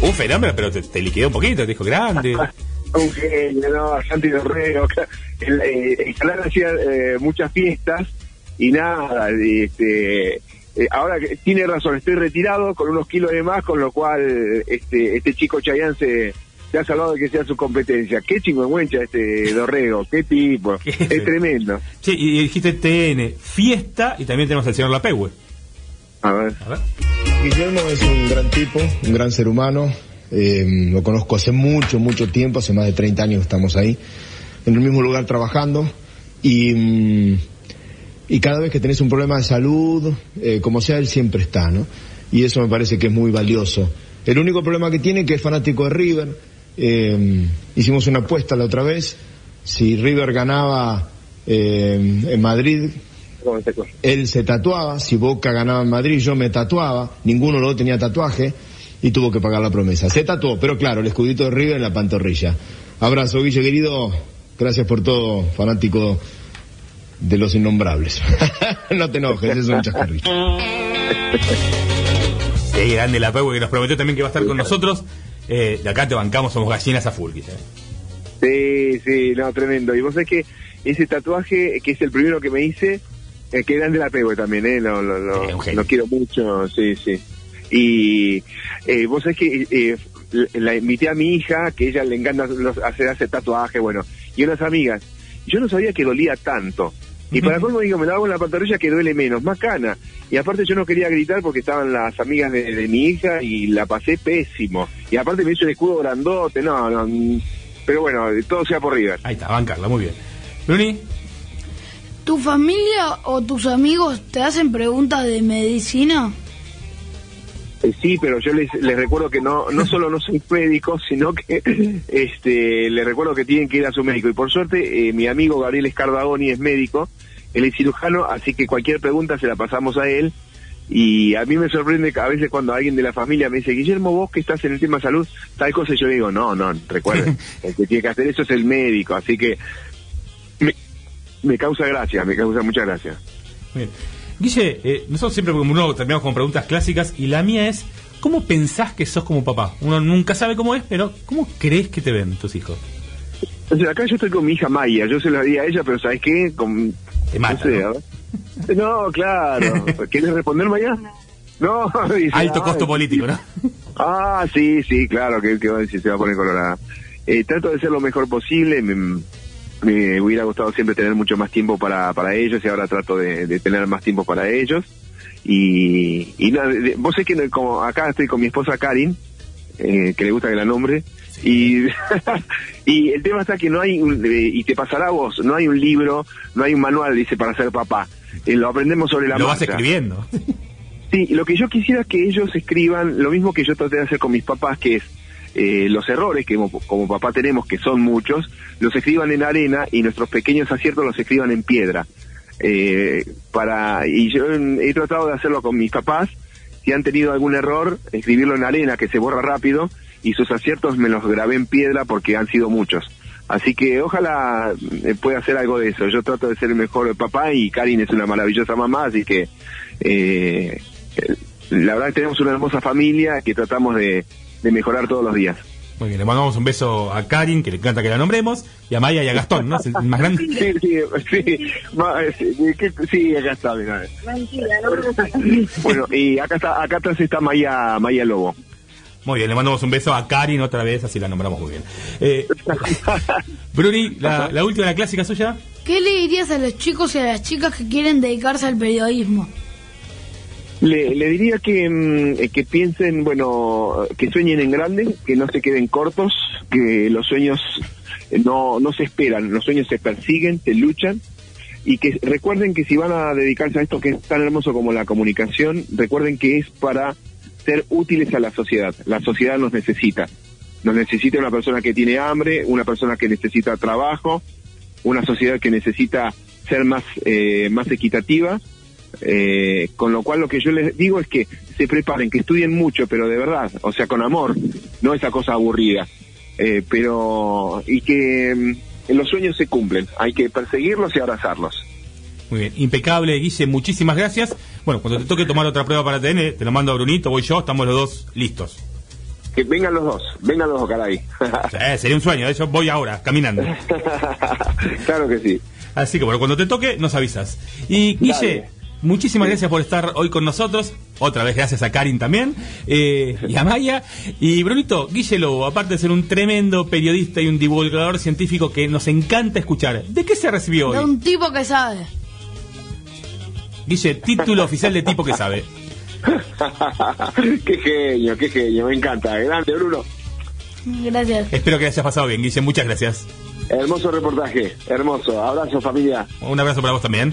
Un fenómeno, pero te, te liquidó un poquito, te dijo grande. Un genio, ¿no? Santi Dorrego. El, eh, el canal hacía eh, muchas fiestas y nada, este... eh, ahora que tiene razón, estoy retirado con unos kilos de más, con lo cual este este chico Chayán se, se ha salvado de que sea su competencia. Qué chingüengüencha este Dorrego, qué tipo, Qué- es tremendo. Che, y dijiste TN, fiesta y también tenemos al señor Lapegue. A ver. A ver. Guillermo es un gran tipo, un gran ser humano. Eh, lo conozco hace mucho, mucho tiempo, hace más de 30 años que estamos ahí, en el mismo lugar trabajando. Y, mm, y cada vez que tenés un problema de salud, eh, como sea, él siempre está, ¿no? Y eso me parece que es muy valioso. El único problema que tiene es que es fanático de River. Eh, hicimos una apuesta la otra vez. Si River ganaba eh, en Madrid, ¿Cómo se cosa? él se tatuaba, si Boca ganaba en Madrid yo me tatuaba, ninguno de los tenía tatuaje y tuvo que pagar la promesa. Se tatuó, pero claro, el escudito de River en la pantorrilla. Abrazo, Guille querido, gracias por todo, fanático de los innombrables. no te enojes, es un chascarrillo. Qué grande Lapegue que nos prometió también que va a estar con nosotros. Eh, de acá te bancamos, somos gallinas a full, Guille. Sí, sí, no, tremendo. Y vos sabés que ese tatuaje, que es el primero que me hice, eh, que grande la pego también, ¿eh? Lo, lo, lo- Sí, lo quiero mucho, sí, sí. Y eh, vos sabés que eh, la invité a mi hija, que ella le encanta los- hacer, hacer tatuaje, bueno, y unas amigas. Yo no sabía que dolía tanto. Y para colmo digo, me lo hago en la pantorrilla que duele menos, más cana. Y aparte yo no quería gritar porque estaban las amigas de, de mi hija y la pasé pésimo. Y aparte me hizo el escudo grandote, no, no. mm, Pero bueno, todo sea por River. Ahí está, bancarla, muy bien. Bruni, ¿Tu familia o tus amigos te hacen preguntas de medicina? Eh, Sí, pero yo les, les recuerdo que no no solo no soy médico, sino que este les recuerdo que tienen que ir a su médico. Y por suerte, eh, mi amigo Gabriel Escardagoni es médico, él es cirujano, así que cualquier pregunta se la pasamos a él. Y a mí me sorprende que a veces cuando alguien de la familia me dice, Guillermo, vos que estás en el tema salud, tal cosa, y yo digo, no, no, recuerden, el que tiene que hacer eso es el médico, así que me, me causa gracia, me causa mucha gracia. Bien. Guille, eh, nosotros siempre como uno terminamos con preguntas clásicas y la mía es, ¿cómo pensás que sos como papá? Uno nunca sabe cómo es, pero ¿cómo crees que te ven tus hijos? O sea, acá yo estoy con mi hija Maya, yo se lo di a ella, pero ¿sabes qué? Con, Te mata, no sé, ¿no? ver. No, claro. ¿Quieres responder Maya? No, dice, Alto "Ay, costo político, ¿no? Ah, sí, sí, claro, que, que va a decir, se va a poner colorada. Eh, trato de ser lo mejor posible, me, me hubiera gustado siempre tener mucho más tiempo para, para ellos y ahora trato de, de tener más tiempo para ellos. Y, y nada, de- vos sé que como acá estoy con mi esposa Karin, eh, que le gusta que la nombre, y, y el tema está que no hay, un- eh, y te pasará a vos, no hay un libro, no hay un manual, dice, para ser papá. Eh, lo aprendemos sobre la Lo vas escribiendo. Sí, lo que yo quisiera es que ellos escriban lo mismo que yo traté de hacer con mis papás, que es eh, los errores que como, papá tenemos, que son muchos, los escriban en arena y nuestros pequeños aciertos los escriban en piedra. Eh, para Y yo he tratado de hacerlo con mis papás, si han tenido algún error, escribirlo en arena, que se borra rápido, y sus aciertos me los grabé en piedra porque han sido muchos. Así que ojalá eh, pueda hacer algo de eso. Yo trato de ser el mejor papá y Karin es una maravillosa mamá, así que eh, eh, la verdad que tenemos una hermosa familia que tratamos de, de mejorar todos los días. Muy bien, le mandamos un beso a Karin, que le encanta que la nombremos, y a Maya y a Gastón, ¿no? Es el más grande. Sí, sí, sí, sí, acá está, mira. Bueno, y acá está, acá atrás está Maya, Maya Lobo. Muy bien, le mandamos un beso a Karin otra vez, así la nombramos muy bien. Eh, Bruni, la, la última, la clásica suya. ¿Qué le dirías a los chicos y a las chicas que quieren dedicarse al periodismo? Le, le diría que, mm, eh, que piensen, bueno, que sueñen en grande, que no se queden cortos, que los sueños eh, no, no se esperan, los sueños se persiguen, se luchan, y que recuerden que si van a dedicarse a esto que es tan hermoso como la comunicación, recuerden que es para ser útiles a la sociedad. La sociedad nos necesita. Nos necesita una persona que tiene hambre, una persona que necesita trabajo, una sociedad que necesita ser más, eh, más equitativa. Eh, con lo cual lo que yo les digo es que se preparen, que estudien mucho, pero de verdad, o sea, con amor, no esa cosa aburrida. Eh, pero, y que mm, los sueños se cumplen, hay que perseguirlos y abrazarlos. Muy bien, impecable, Guille, muchísimas gracias. Bueno, cuando te toque tomar otra prueba para TN, te lo mando a Brunito, voy yo, estamos los dos listos. Que vengan los dos, vengan los dos, caray. Eh, sería un sueño, de hecho voy ahora, caminando. claro que sí. Así que bueno, cuando te toque, nos avisas. Y Guille, Dale. Muchísimas gracias por estar hoy con nosotros. Otra vez gracias a Karin también, eh, y a Maya. Y Brunito, Guille Lobo, aparte de ser un tremendo periodista y un divulgador científico que nos encanta escuchar, ¿de qué se recibió De hoy? un tipo que sabe. Guille, título oficial de tipo que sabe. qué genio, qué genio, me encanta. Grande, Bruno. Gracias. Espero que hayas pasado bien, Guille, muchas gracias. Hermoso reportaje, hermoso. Abrazo, familia. Un abrazo para vos también.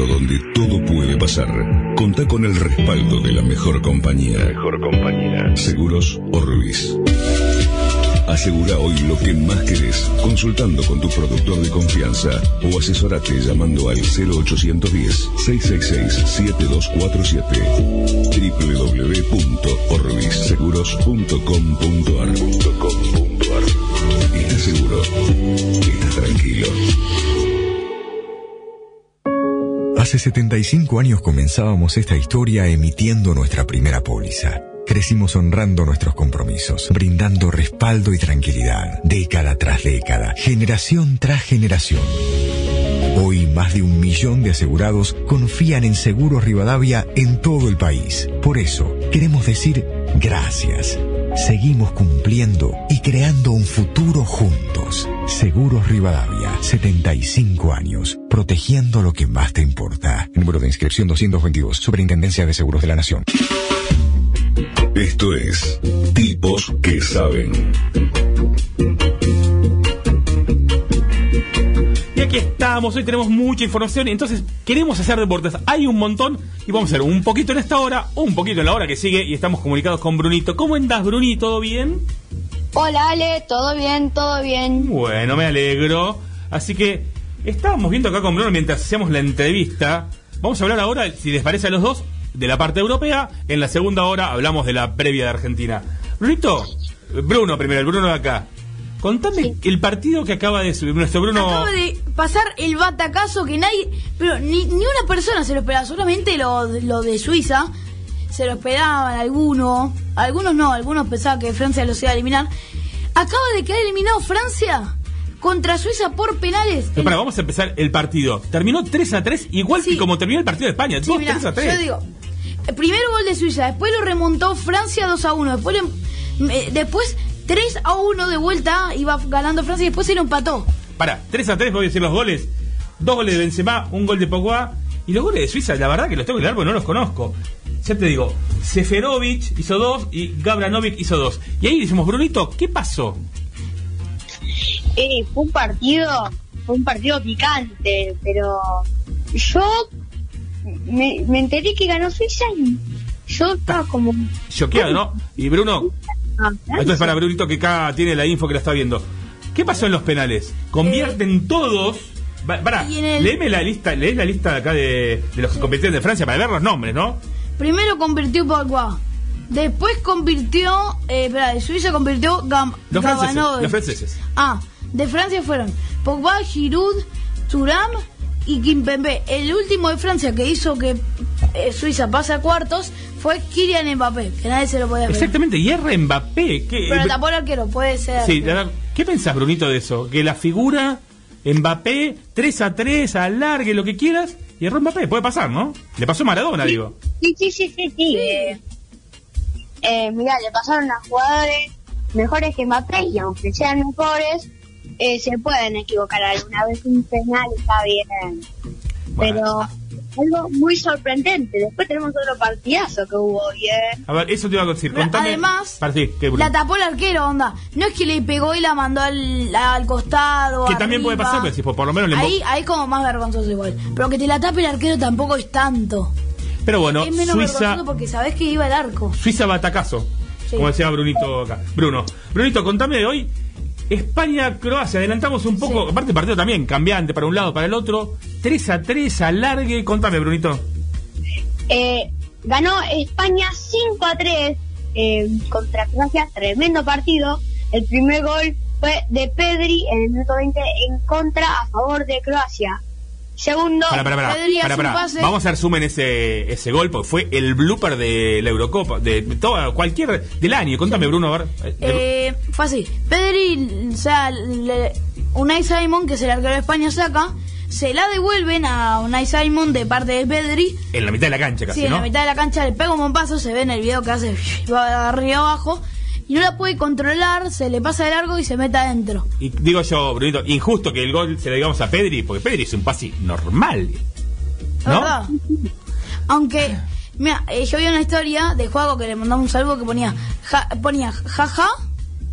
Mundo donde todo puede pasar, contá con el respaldo de la mejor compañía. Mejor compañía. Seguros Orbis. Asegura hoy lo que más querés consultando con tu productor de confianza o asesorate llamando al 0810-666-7247 www.orbisseguros.com.ar ¿Estás seguro? ¿Estás tranquilo? Hace 75 años comenzábamos esta historia emitiendo nuestra primera póliza. Crecimos honrando nuestros compromisos, brindando respaldo y tranquilidad, década tras década, generación tras generación. Hoy más de un millón de asegurados confían en Seguros Rivadavia en todo el país. Por eso, queremos decir gracias. Seguimos cumpliendo y creando un futuro juntos. Seguros Rivadavia, 75 años, protegiendo lo que más te importa. Número de inscripción 222, Superintendencia de Seguros de la Nación. Esto es Tipos que Saben. Estamos, hoy tenemos mucha información, entonces queremos hacer deportes. Hay un montón y vamos a hacer un poquito en esta hora, un poquito en la hora que sigue y estamos comunicados con Brunito. ¿Cómo andás, Bruni? ¿Todo bien? Hola Ale, todo bien, todo bien. Bueno, me alegro. Así que estábamos viendo acá con Bruno mientras hacíamos la entrevista. Vamos a hablar ahora, si les parece a los dos, de la parte europea. En la segunda hora hablamos de la previa de Argentina. Brunito, Bruno primero, el Bruno de acá. Contame el partido que acaba de subir nuestro Bruno. Acaba de pasar el batacazo que nadie, pero ni, ni una persona se lo esperaba, solamente lo, lo de Suiza se lo esperaban algunos, algunos no, algunos pensaban que Francia los iba a eliminar. Acaba de quedar eliminado Francia contra Suiza por penales. Pero para, vamos a empezar el partido. Terminó 3 a 3, igual que como terminó el partido de España. Sí, Dos, mirá, 3 a 3. Yo digo, el primer gol de Suiza, después lo remontó Francia 2 a 1, después, lo- eh, después 3 a 1 de vuelta iba ganando Francia y después se lo empató. Para, 3 a 3 voy a decir los goles. Dos goles de Benzema, un gol de Pogba. Y los goles de Suiza, la verdad que los tengo que leer porque no los conozco. Ya te digo, Seferovic hizo dos y Gabranovic hizo dos. Y ahí decimos, Brunito, ¿qué pasó? Eh, fue un partido, fue un partido picante, pero yo me, me enteré que ganó Suiza y yo estaba como... Choqueado, ¿no? Y Bruno, esto es para Brunito que acá tiene la info que la está viendo. ¿Qué pasó en los penales? Convierten todos. Va- Pará, el- léeme la lista, lees la lista de acá de, de los que compitieron de Francia para ver los nombres, ¿no? Primero convirtió Pogba. Después convirtió, eh, espera, de Suiza convirtió Gam Los franceses, Gabanovic. los franceses. Ah, de Francia fueron Pogba, Giroud, Thuram y Kimpembe. El último de Francia que hizo que eh, Suiza pase a cuartos fue Kylian Mbappé, que nadie se lo podía. Exactamente, y es Mbappé. que- Pero tapó el arquero, puede ser. Sí, de verdad, ¿qué pensás, Brunito, de eso? Que la figura Mbappé, 3 a 3, alargue lo que quieras, y erró Mbappé, puede pasar, ¿no? Le pasó a Maradona, digo. Sí, sí, sí, sí, sí. Eh, eh, mirá, le pasaron a jugadores mejores que Mbappé y aunque sean mejores, eh, se pueden equivocar alguna vez un penal está bien. Pero algo muy sorprendente. Después tenemos otro partidazo que hubo bien. A ver, eso te iba a decir, contame. además, ¿qué, Bruno? La tapó el arquero, onda. No es que le pegó y la mandó al, al costado. Que también puede pasar, pero si por, por lo menos le Ahí, ahí como más vergonzoso igual. Pero que te la tape el arquero tampoco es tanto. Pero bueno, es menos Suiza, vergonzoso porque sabés que iba el arco. Suiza batacazo, Sí. como decía Brunito acá. Bruno, Brunito, contame de hoy. España-Croacia, adelantamos un poco, aparte partido también, cambiante para un lado, para el otro. 3 a 3, alargue. Contame, Brunito. Eh, ganó España 5 a 3 eh, contra Croacia, tremendo partido. El primer gol fue de Pedri en el minuto 20 en contra a favor de Croacia. Segundo, Para, para, para. Pase. Vamos a hacer zoom en ese, ese gol, porque fue el blooper de la Eurocopa, de toda, cualquier, del año. Contame, Bruno, a ver. Eh, Eh, fue así. Pedri, o sea, le- Unai Simon, que es el arquero de España, saca. Se la devuelven a Unai Simon de parte de Pedri. en la mitad de la cancha casi, sí, en ¿no? la mitad de la cancha le pega un bombazo, se ve en el video que hace va arriba abajo. Y no la puede controlar, se le pasa de largo y se mete adentro. Y digo yo, Brunito, injusto que el gol se lo digamos a Pedri, porque Pedri es un pase normal. ¿La ¿No? verdad? Aunque, mira, eh, yo vi una historia de juego que le mandaba un saludo que ponía ja, ponía jaja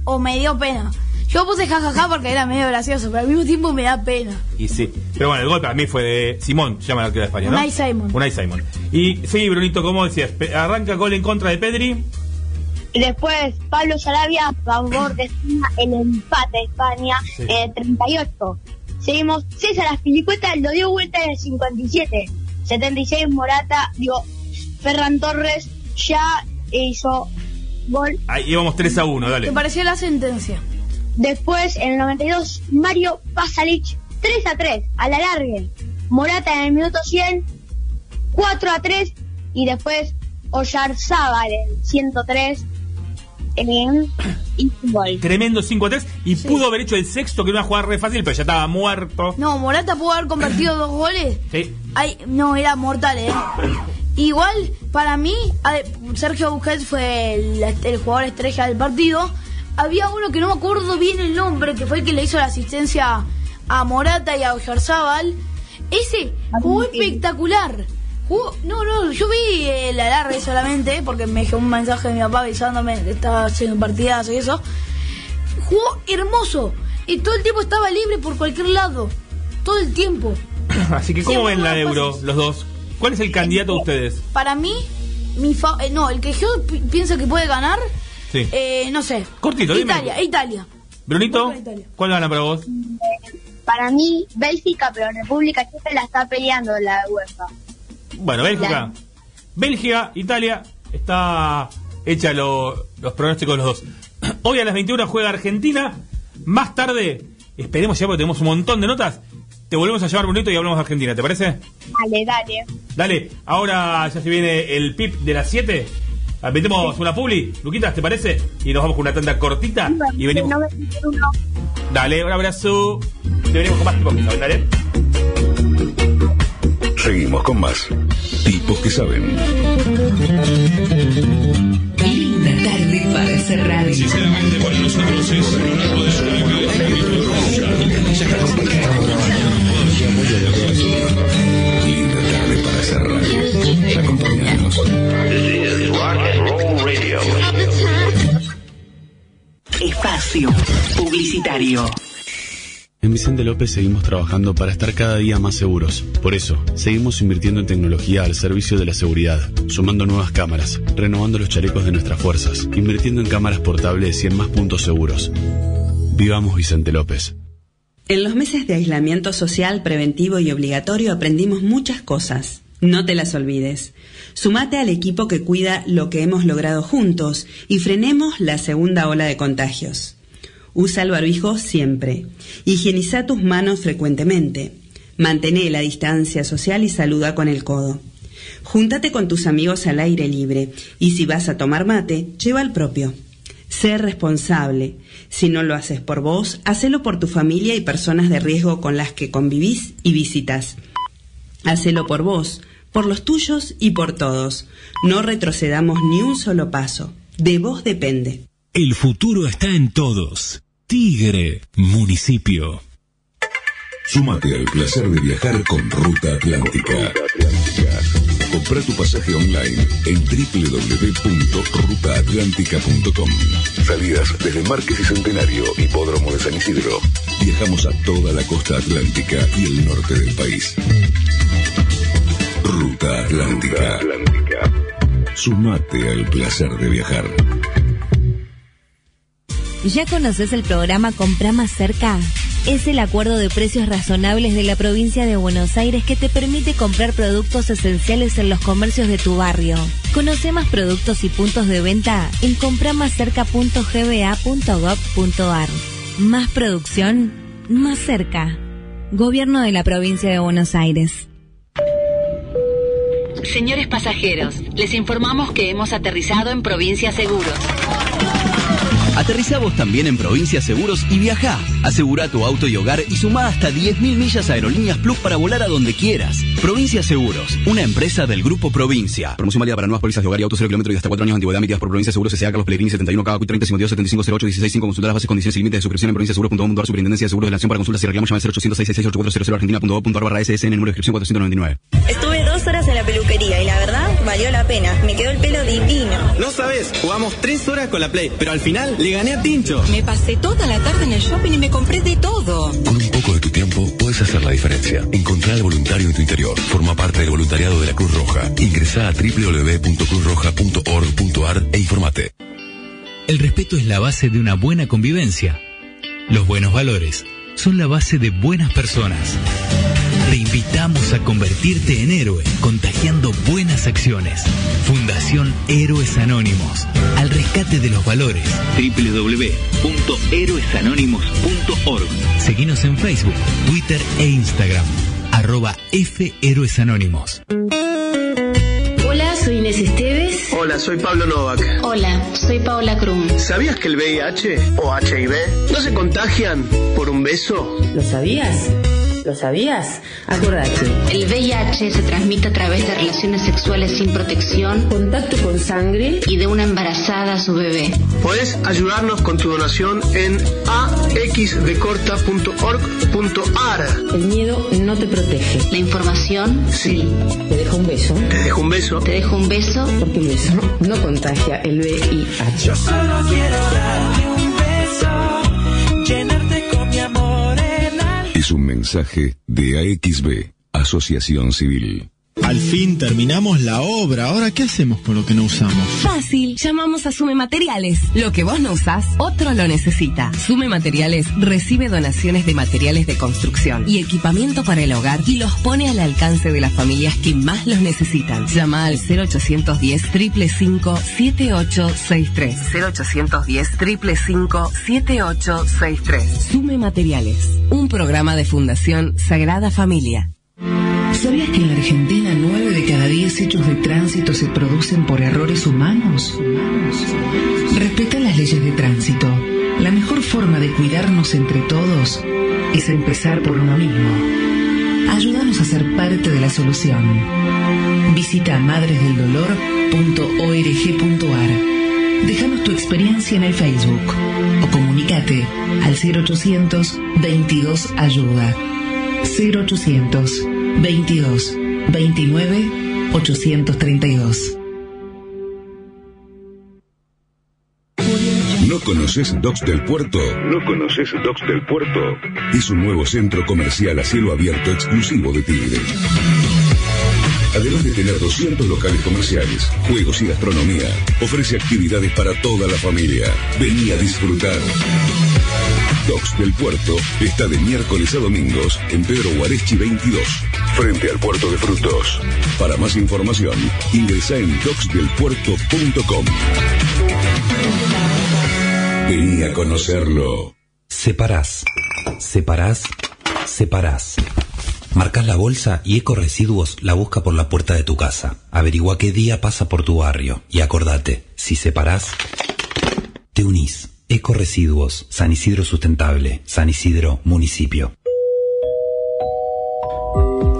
o me dio pena. Yo puse jajaja porque era medio gracioso, pero al mismo tiempo me da pena. Y sí. Pero bueno, el gol para mí fue de Simón, se llama el arquero de España, ¿no? Unai Simon. Unai Simon. Y sí, Brunito, como decías, arranca gol en contra de Pedri. Y después Pablo Sarabia a favor de España, el empate de España Sí. en el 38. Seguimos, César Aspilicueta lo dio vuelta en el 57. 76 Morata, digo, Ferran Torres ya hizo gol. Ahí íbamos 3 a 1, dale. ¿Te pareció la sentencia? Después, en el 92, Mario Pasalic 3 a 3, a la larga. Morata en el minuto 100, 4 a 3. Y después, Oyarzábal en el 103, en. Tremendo 5 a 3. Y pudo haber hecho el sexto, que era una jugada re fácil, pero ya estaba muerto. No, Morata pudo haber convertido dos goles. Sí. Ay, no, era mortal, ¿eh? Igual, para mí, Sergio Busquets fue el, el jugador estrella del partido. Había uno que no me acuerdo bien el nombre, que fue el que le hizo la asistencia a Morata y a Oyarzábal. Ese jugó espectacular. No, no, yo vi el alargue solamente, porque me dejó un mensaje de mi papá avisándome que estaba haciendo un partidazo y eso. Jugó hermoso. Y todo el tiempo estaba libre por cualquier lado. Todo el tiempo. Así que, ¿cómo Siempre ven la Euro, pases. los dos? ¿Cuál es el candidato de ustedes? Para mí, mi fa- eh, no, el que yo pi- pienso que puede ganar, Sí. eh, no sé. Cortito, dime. Italia, Italia. Brunito, Italia. ¿cuál gana para vos? Para mí, Bélgica, pero República Checa la está peleando la UEFA. Bueno, Bélgica. Bélgica, Italia, está hecha lo- los pronósticos de los dos. Hoy a las 21 juega Argentina. Más tarde, esperemos ya porque tenemos un montón de notas. Te volvemos a llevar Brunito y hablamos de Argentina, ¿te parece? Dale, dale. Dale, ahora ya se viene el PIP de las 7. Ah, Metemos una publi, Luquitas, ¿te parece? Y nos vamos con una tanda cortita y venimos. No. Dale, un abrazo. Te venimos con más que saben, dale. Seguimos con más. Tipos que saben. Linda tarde para cerrar. Sinceramente, para nosotros es un honor poder estar acá. Linda tarde para cerrar. Acompañanos. Espacio Publicitario. En Vicente López seguimos trabajando para estar cada día más seguros. Por eso, seguimos invirtiendo en tecnología al servicio de la seguridad, sumando nuevas cámaras, renovando los chalecos de nuestras fuerzas, invirtiendo en cámaras portables y en más puntos seguros. Vivamos Vicente López. En los meses de aislamiento social preventivo y obligatorio aprendimos muchas cosas. No te las olvides. Sumate al equipo que cuida lo que hemos logrado juntos y frenemos la segunda ola de contagios. Usa el barbijo siempre. Higieniza tus manos frecuentemente. Mantén la distancia social y saluda con el codo. Júntate con tus amigos al aire libre y si vas a tomar mate, lleva el propio. Sé responsable. Si no lo haces por vos, hacelo por tu familia y personas de riesgo con las que convivís y visitas. Hacelo por vos, por los tuyos y por todos. No retrocedamos ni un solo paso. De vos depende. El futuro está en todos. Tigre, municipio. Súmate al placer de viajar con Ruta Atlántica. Compra tu pasaje online en www.rutaatlántica.com. Salidas desde Márquez y Centenario, Hipódromo de San Isidro. Viajamos a toda la costa atlántica y el norte del país. Ruta Atlántica. Sumate al placer de viajar. ¿Ya conoces el programa Compra Más Cerca? Es el acuerdo de precios razonables de la provincia de Buenos Aires que te permite comprar productos esenciales en los comercios de tu barrio. Conoce más productos y puntos de venta en compramascerca.gba.gov.ar. Más producción, más cerca. Gobierno de la provincia de Buenos Aires. Señores pasajeros, les informamos que hemos aterrizado en Provincia Seguros. Aterriza vos también en Provincia Seguros y viaja. Asegura tu auto y hogar y suma hasta 10.000 millas a Aerolíneas Plus para volar a donde quieras. Provincia Seguros, una empresa del Grupo Provincia. Promoción válida para nuevas pólizas de hogar y autos 0 kilómetros y hasta 4 años de antigüedad emitidas por Provincia Seguros S.A. Carlos Pellegrini 71 K 30 52 75 08 16 5 Consultar las bases, condiciones y límites de suscripción en provinciaseguros.com.ar Superintendencia de Seguros de la Nación para consultas y reclamos llama al 0800 666 argentina.gov.ar barra SSN número de inscripción 499. Estuve dos horas en la peluquería y la verdad valió la pena. Me quedó el pelo divino. No sabes, jugamos tres horas con la Play, pero al final le gané a Tincho. Me pasé toda la tarde en el shopping y me compré de todo. Con un poco de tu tiempo puedes hacer la diferencia. Encontrar al voluntario en tu interior. Forma parte del voluntariado de la Cruz Roja. Ingresa a www.cruzroja.org.ar e informate. El respeto es la base de una buena convivencia. Los buenos valores son la base de buenas personas. Te invitamos a convertirte en héroe, contagiando buenas acciones. Fundación Héroes Anónimos. Al rescate de los valores. www.héroesanónimos.org. Seguinos en Facebook, Twitter e Instagram. Arroba F Héroes Anónimos. Hola, soy Inés Esteves. Hola, soy Pablo Novak. Hola, soy Paola Krum. ¿Sabías que el VIH o HIV no se contagian por un beso? ¿Lo sabías? ¿Lo sabías? Acordate. El VIH se transmite a través de relaciones sexuales sin protección, contacto con sangre y de una embarazada a su bebé. Puedes ayudarnos con tu donación en axdecorta.org.ar. El miedo no te protege. La información, sí. Te dejo un beso. Te dejo un beso. Te dejo un beso porque un beso no contagia el VIH. Yo solo quiero darte un beso, Un mensaje de AXB, Asociación Civil. Al fin terminamos la obra. Ahora, ¿qué hacemos con lo que no usamos? Fácil, llamamos a Sume Materiales. Lo que vos no usás, otro lo necesita. Sume Materiales recibe donaciones de materiales de construcción y equipamiento para el hogar y los pone al alcance de las familias que más los necesitan. Llama al 0810 555 7863. 0810 555 7863. Sume Materiales, un programa de Fundación Sagrada Familia. ¿Sabías que en la Argentina 9 de cada 10 hechos de tránsito se producen por errores humanos? Respeta las leyes de tránsito. La mejor forma de cuidarnos entre todos es empezar por uno mismo. Ayúdanos a ser parte de la solución. Visita madresdeldolor.org.ar. Déjanos tu experiencia en el Facebook o comunícate al 0800 22 Ayuda. 0800 22 29 832. ¿No conoces Docs del Puerto? ¿No conoces Docs del Puerto? Es un nuevo centro comercial a cielo abierto exclusivo de Tigre. Además de tener 200 locales comerciales, juegos y gastronomía, ofrece actividades para toda la familia. Vení a disfrutar. Docs del Puerto está de miércoles a domingos en Pedro Guarechi 22, frente al puerto de frutos. Para más información, ingresa en docsdelpuerto.com. Vení a conocerlo. Separás, separás, separás. Marcás la bolsa y Eco Residuos la busca por la puerta de tu casa. Averigua qué día pasa por tu barrio y acordate, si separás, te unís. Eco Residuos, San Isidro Sustentable, San Isidro, municipio.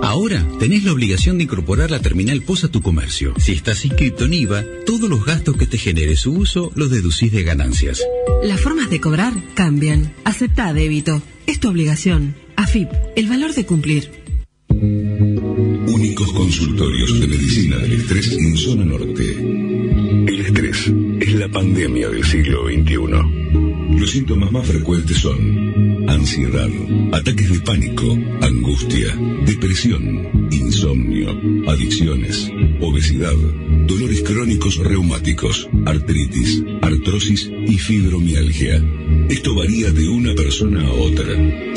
Ahora tenés la obligación de incorporar la terminal POS a tu comercio. Si estás inscrito en IVA, todos los gastos que te genere su uso los deducís de ganancias. Las formas de cobrar cambian. Acepta débito. Es tu obligación. AFIP, el valor de cumplir. Únicos consultorios de medicina del estrés en zona norte. El estrés es la pandemia del siglo XXI. Los síntomas más frecuentes son ansiedad, ataques de pánico, angustia, depresión, insomnio, adicciones, obesidad, dolores crónicos reumáticos, artritis, artrosis y fibromialgia. Esto varía de una persona a otra.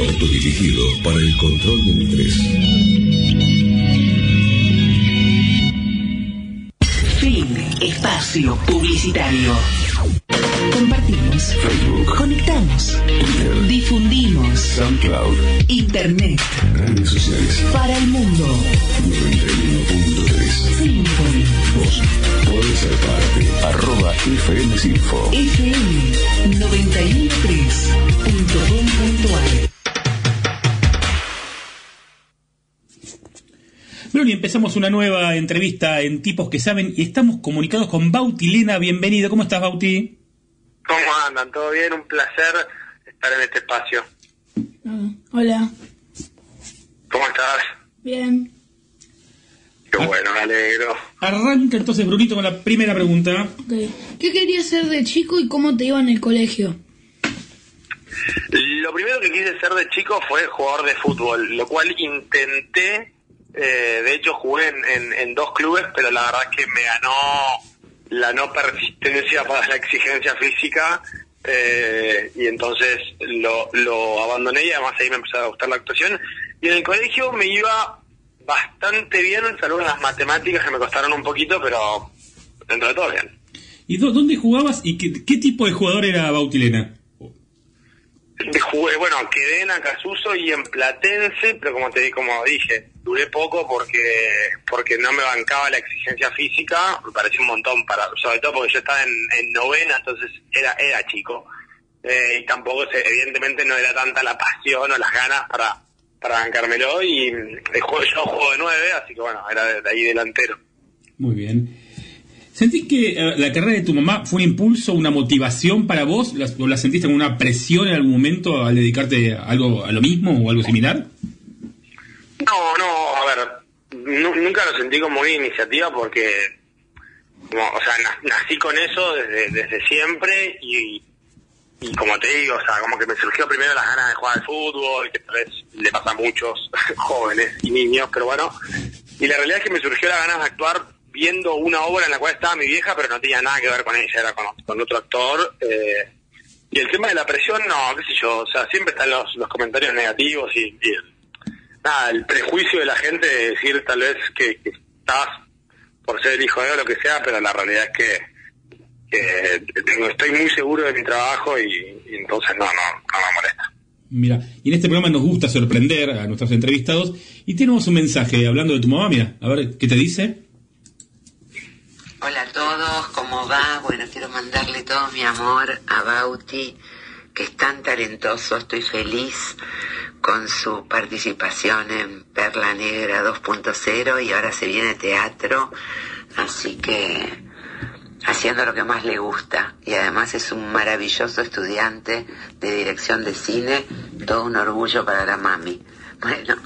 Autodirigido para el control del estrés. Fin. Espacio publicitario. Compartimos. Facebook. Conectamos. Difundimos. SoundCloud. Internet. Redes sociales. Para el mundo. 91.3. Symphony. Vos podés ser parte. Arroba FM Sinfo. FM 913.com.ar Y empezamos una nueva entrevista en Tipos que Saben y estamos comunicados con Bauti Lena. Bienvenido. ¿Cómo estás, Bauti? ¿Cómo andan? ¿Todo bien? Un placer estar en este espacio. Ah, hola. ¿Cómo estás? Bien. Qué bueno, me alegro. Arranca entonces, Brunito, con la primera pregunta. ¿Qué querías ser de chico y cómo te iba en el colegio? Lo primero que quise ser de chico fue jugador de fútbol, lo cual intenté, eh, de hecho jugué en, en- dos clubes, pero la verdad es que me ganó la no persistencia para la exigencia física eh, y entonces lo, abandoné y además ahí me empezó a gustar la actuación. Y en el colegio me iba bastante bien, salvo las matemáticas que me costaron un poquito, pero dentro de todo bien. ¿Y dó- dónde jugabas y qué, tipo de jugador era Bauti Lena? De jugué, bueno, quedé en Acasuso y en Platense, pero como te como dije, duré poco porque porque no me bancaba la exigencia física, me pareció un montón para, sobre todo porque yo estaba en, en novena, entonces era era chico Eh, y tampoco se- evidentemente no era tanta la pasión o las ganas para para bancármelo y el juego yo juego de nueve, así que bueno, era de ahí delantero. Muy bien. ¿Sentís que eh, la carrera de tu mamá fue un impulso, una motivación para vos? ¿La, ¿O la sentiste como una presión en algún momento al dedicarte a algo a lo mismo o algo similar? No, no, a ver, nu- nunca lo sentí como una iniciativa porque, como, o sea, na- nací con eso desde, desde siempre y, y como te digo, o sea, como que me surgió primero las ganas de jugar al fútbol, que tal vez le pasa a muchos jóvenes y niños, pero bueno, y la realidad es que me surgió las ganas de actuar viendo una obra en la cual estaba mi vieja, pero no tenía nada que ver con ella, era con, otro actor. eh, y el tema de la presión, no, qué sé yo, o sea, siempre están los, los comentarios negativos y, el- nada, el prejuicio de la gente de decir tal vez que, estás por ser el hijo de o lo que sea, pero la realidad es que, que estoy muy seguro de mi trabajo y, y entonces no, no, no me molesta. Mira, y en este programa nos gusta sorprender a nuestros entrevistados y tenemos un mensaje hablando de tu mamá, mira, a ver qué te dice. Hola a todos, ¿cómo va? Bueno, quiero mandarle todo mi amor a Bauti, que es tan talentoso, estoy feliz con su participación en Perla Negra 2.0 y ahora se viene teatro, así que haciendo lo que más le gusta y además es un maravilloso estudiante de dirección de cine, todo un orgullo para la mami. Bueno,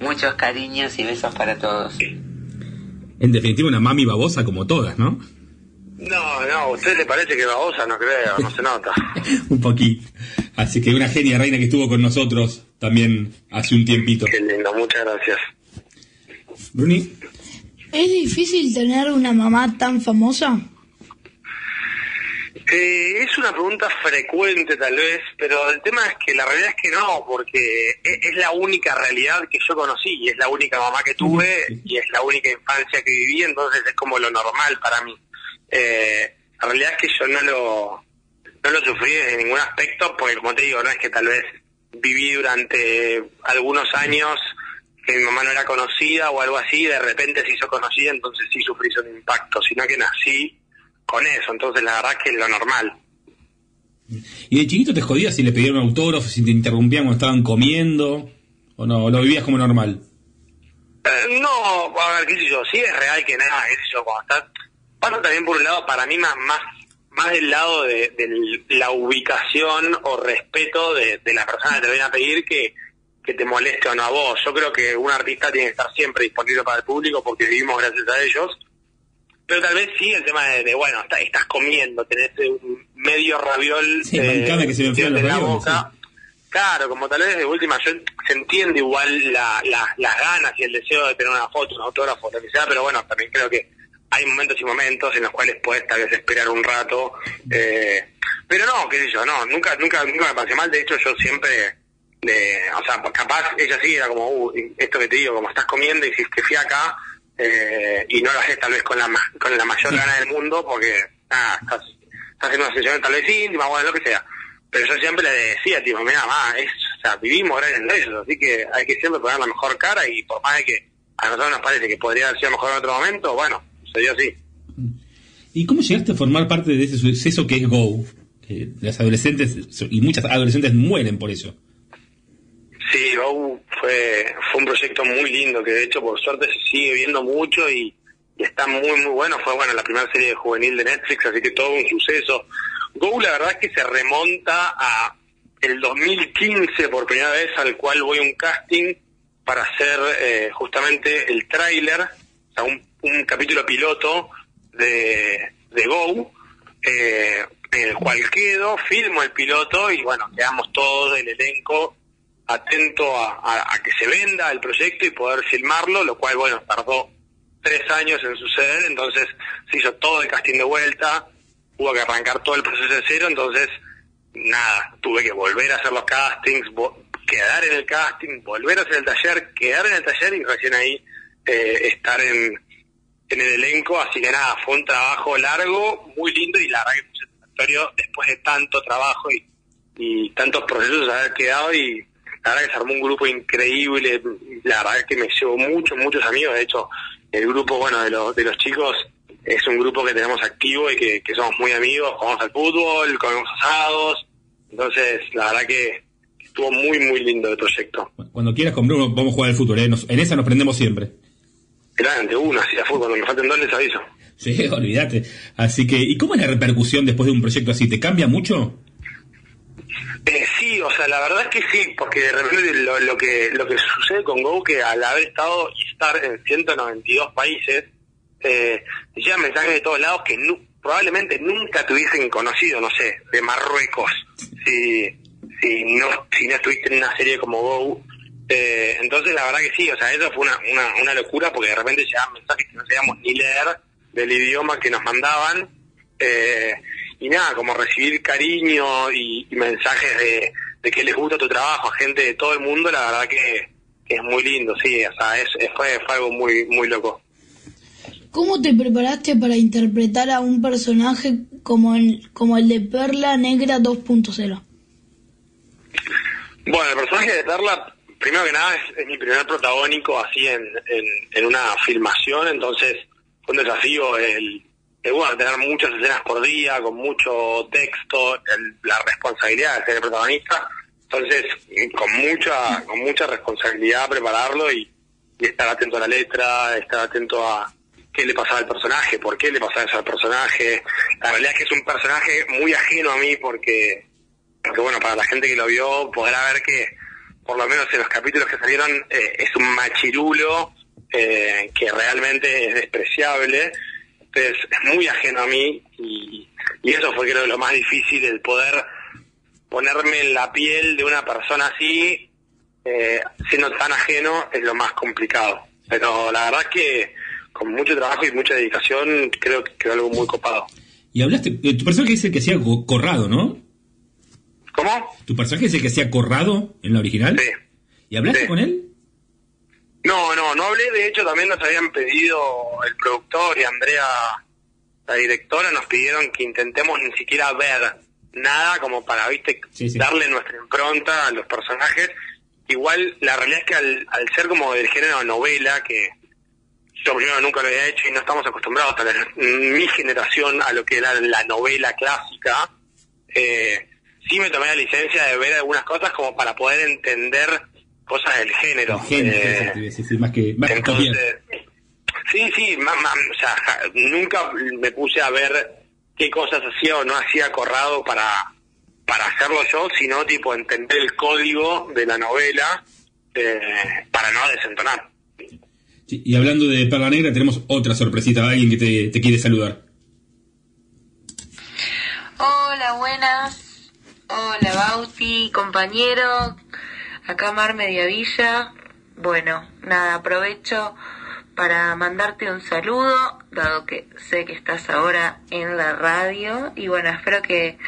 muchos cariños y besos para todos. En definitiva, una mami babosa como todas, ¿no? No, no, ¿a usted le parece que babosa? No creo, no se nota. Un poquito. Así que una genia reina que estuvo con nosotros también hace un tiempito. Qué lindo, muchas gracias. Bruni, ¿Es difícil tener una mamá tan famosa? Eh, es una pregunta frecuente tal vez, pero el tema es que la realidad es que no, porque e- es, la única realidad que yo conocí, y es la única mamá que tuve, y es la única infancia que viví, entonces es como lo normal para mí. Eh, la realidad es que yo no lo, no lo sufrí desde ningún aspecto, porque como te digo, no es que tal vez viví durante algunos años que mi mamá no era conocida o algo así, de repente se hizo conocida, entonces sí sufrí un impacto, sino que nací con eso, entonces la verdad que es lo normal. ¿y de chiquito te jodías si le pedían un autógrafo, si te interrumpían cuando estaban comiendo? ¿O no? ¿O lo vivías como normal? Eh, no, a ver, qué sé yo, sí es real que nada, qué sé yo, cuando estás... Pasa también por un lado, para mí más más más del lado de, de la ubicación o respeto de, de la persona que te viene a pedir que, que te moleste o no a vos. Yo creo que un artista tiene que estar siempre disponible para el público porque vivimos gracias a ellos. Pero tal vez sí el tema de, de, bueno, está- estás comiendo, tenés un medio raviol Sí, mancame que se me en la boca. Claro, como tal vez de última, yo, se entiende igual la, la- las ganas y el deseo de tener una foto, un autógrafo, lo que sea, pero bueno, también creo que hay momentos y momentos en los cuales puedes tal vez esperar un rato. eh, pero no, qué sé yo, no, nunca, nunca, nunca me pasé mal, de hecho yo siempre, de, o sea, capaz ella sí era como, uh, esto que te digo, como estás comiendo y dices que fui acá, eh, y no lo haces tal vez con la, con la mayor gana del mundo, porque, nada, estás, estás haciendo una sesión tal vez íntima, bueno, lo que sea. Pero yo siempre le decía, tipo, mira, ma, es, o sea, vivimos gracias a ellos, así que hay que siempre poner la mejor cara y por más de que a nosotros nos parece que podría haber sido mejor en otro momento, bueno, sucedió así. ¿Y cómo llegaste a formar parte de ese suceso que es Go? Que las adolescentes, y muchas adolescentes mueren por eso. Sí, Go fue, fue un proyecto muy lindo que de hecho por suerte se sigue viendo mucho y, está muy muy bueno. Fue bueno la primera serie juvenil de Netflix, así que todo un suceso. Go la verdad es que se remonta a el 2015 por primera vez al cual voy un casting para hacer eh, justamente el tráiler, o sea, un, un capítulo piloto de, de Go, eh, en el cual quedo, filmo el piloto y bueno, quedamos todos el elenco atento a, que se venda el proyecto y poder filmarlo, lo cual, bueno, tardó tres años en suceder, entonces se hizo todo el casting de vuelta, hubo que arrancar todo el proceso de cero, entonces, nada, tuve que volver a hacer los castings, quedar en el casting, volver a hacer el taller, quedar en el taller y recién ahí eh, estar en, el elenco, así que nada, fue un trabajo largo, muy lindo y la verdad que después de tanto trabajo y, y tantos procesos haber quedado y la verdad que se armó un grupo increíble, la verdad que me llevo muchos, muchos amigos, de hecho el grupo, bueno, de los, de los chicos es un grupo que tenemos activo y que, que somos muy amigos, jugamos al fútbol, comemos asados, entonces la verdad que estuvo muy, muy lindo el proyecto. Cuando quieras con Bruno, vamos a jugar al fútbol. ¿eh? Nos- en esa nos prendemos siempre. Grande, uno, así a fútbol, cuando me falten dos les aviso. Sí, olvídate. Así que, ¿y cómo es la repercusión después de un proyecto así? ¿Te cambia mucho? Eh, sí, o sea, la verdad es que sí, porque de repente lo, lo que lo que sucede con Go, que al haber estado y estar en 192 países, eh, llegan mensajes de todos lados que probablemente nunca te hubiesen conocido, no sé, de Marruecos, si, si, no, si no estuviste en una serie como Go. Eh, entonces, la verdad que sí, o sea, eso fue una, una, una locura, porque de repente llegaban mensajes que no sabíamos ni leer del idioma que nos mandaban. Eh, y nada, como recibir cariño y, y mensajes de, de que les gusta tu trabajo a gente de todo el mundo, la verdad que, que es muy lindo, sí, o sea, es, es- fue, fue algo muy, muy loco. ¿Cómo te preparaste para interpretar a un personaje como el, como el de Perla Negra 2.0? Bueno, el personaje de Perla, primero que nada, es, es mi primer protagónico así en, en, en una filmación, entonces fue un desafío el, el, bueno, tener muchas escenas por día, con mucho texto, el- la responsabilidad de ser el protagonista, entonces eh, con mucha, con mucha responsabilidad prepararlo y, y estar atento a la letra, estar atento a qué le pasaba al personaje, por qué le pasaba eso al personaje. La realidad es que es un personaje muy ajeno a mí porque porque bueno, para la gente que lo vio podrá ver que, por lo menos en los capítulos que salieron, eh, es un machirulo eh, que realmente es despreciable. Es muy ajeno a mí y, y eso fue creo lo más difícil, el poder ponerme en la piel de una persona así, eh, siendo tan ajeno, es lo más complicado. Pero la verdad es que con mucho trabajo y mucha dedicación creo que quedó algo muy copado. Y hablaste, eh, tu personaje el que co- Corrado, ¿no? ¿Cómo? ¿Tu personaje el que hacía Corrado en la original? Sí. ¿Y hablaste Sí. con él? No, no, no hablé, de hecho también nos habían pedido el productor y Andrea, la directora, nos pidieron que intentemos ni siquiera ver nada como para, viste, darle nuestra impronta a los personajes. Igual la realidad es que al, al ser como del género novela, que yo primero nunca lo había hecho y no estamos acostumbrados a la- mi generación a lo que era la novela clásica, eh, sí me tomé la licencia de ver algunas cosas como para poder entender cosas del género. Género, Eh, te decir, sí, más que, más sí, sí, ma- ma- o sea, nunca me puse a ver qué cosas hacía o no hacía Corrado para, para hacerlo yo, sino tipo entender el código de la novela eh, para no desentonar. Sí, Y hablando de Perla Negra, tenemos otra sorpresita, alguien que te, te quiere saludar. Hola, buenas. Hola, Bauti, compañero. Acá Mar Mediavilla. Bueno, nada, aprovecho para mandarte un saludo, dado que sé que estás ahora en la radio. Y bueno, espero que,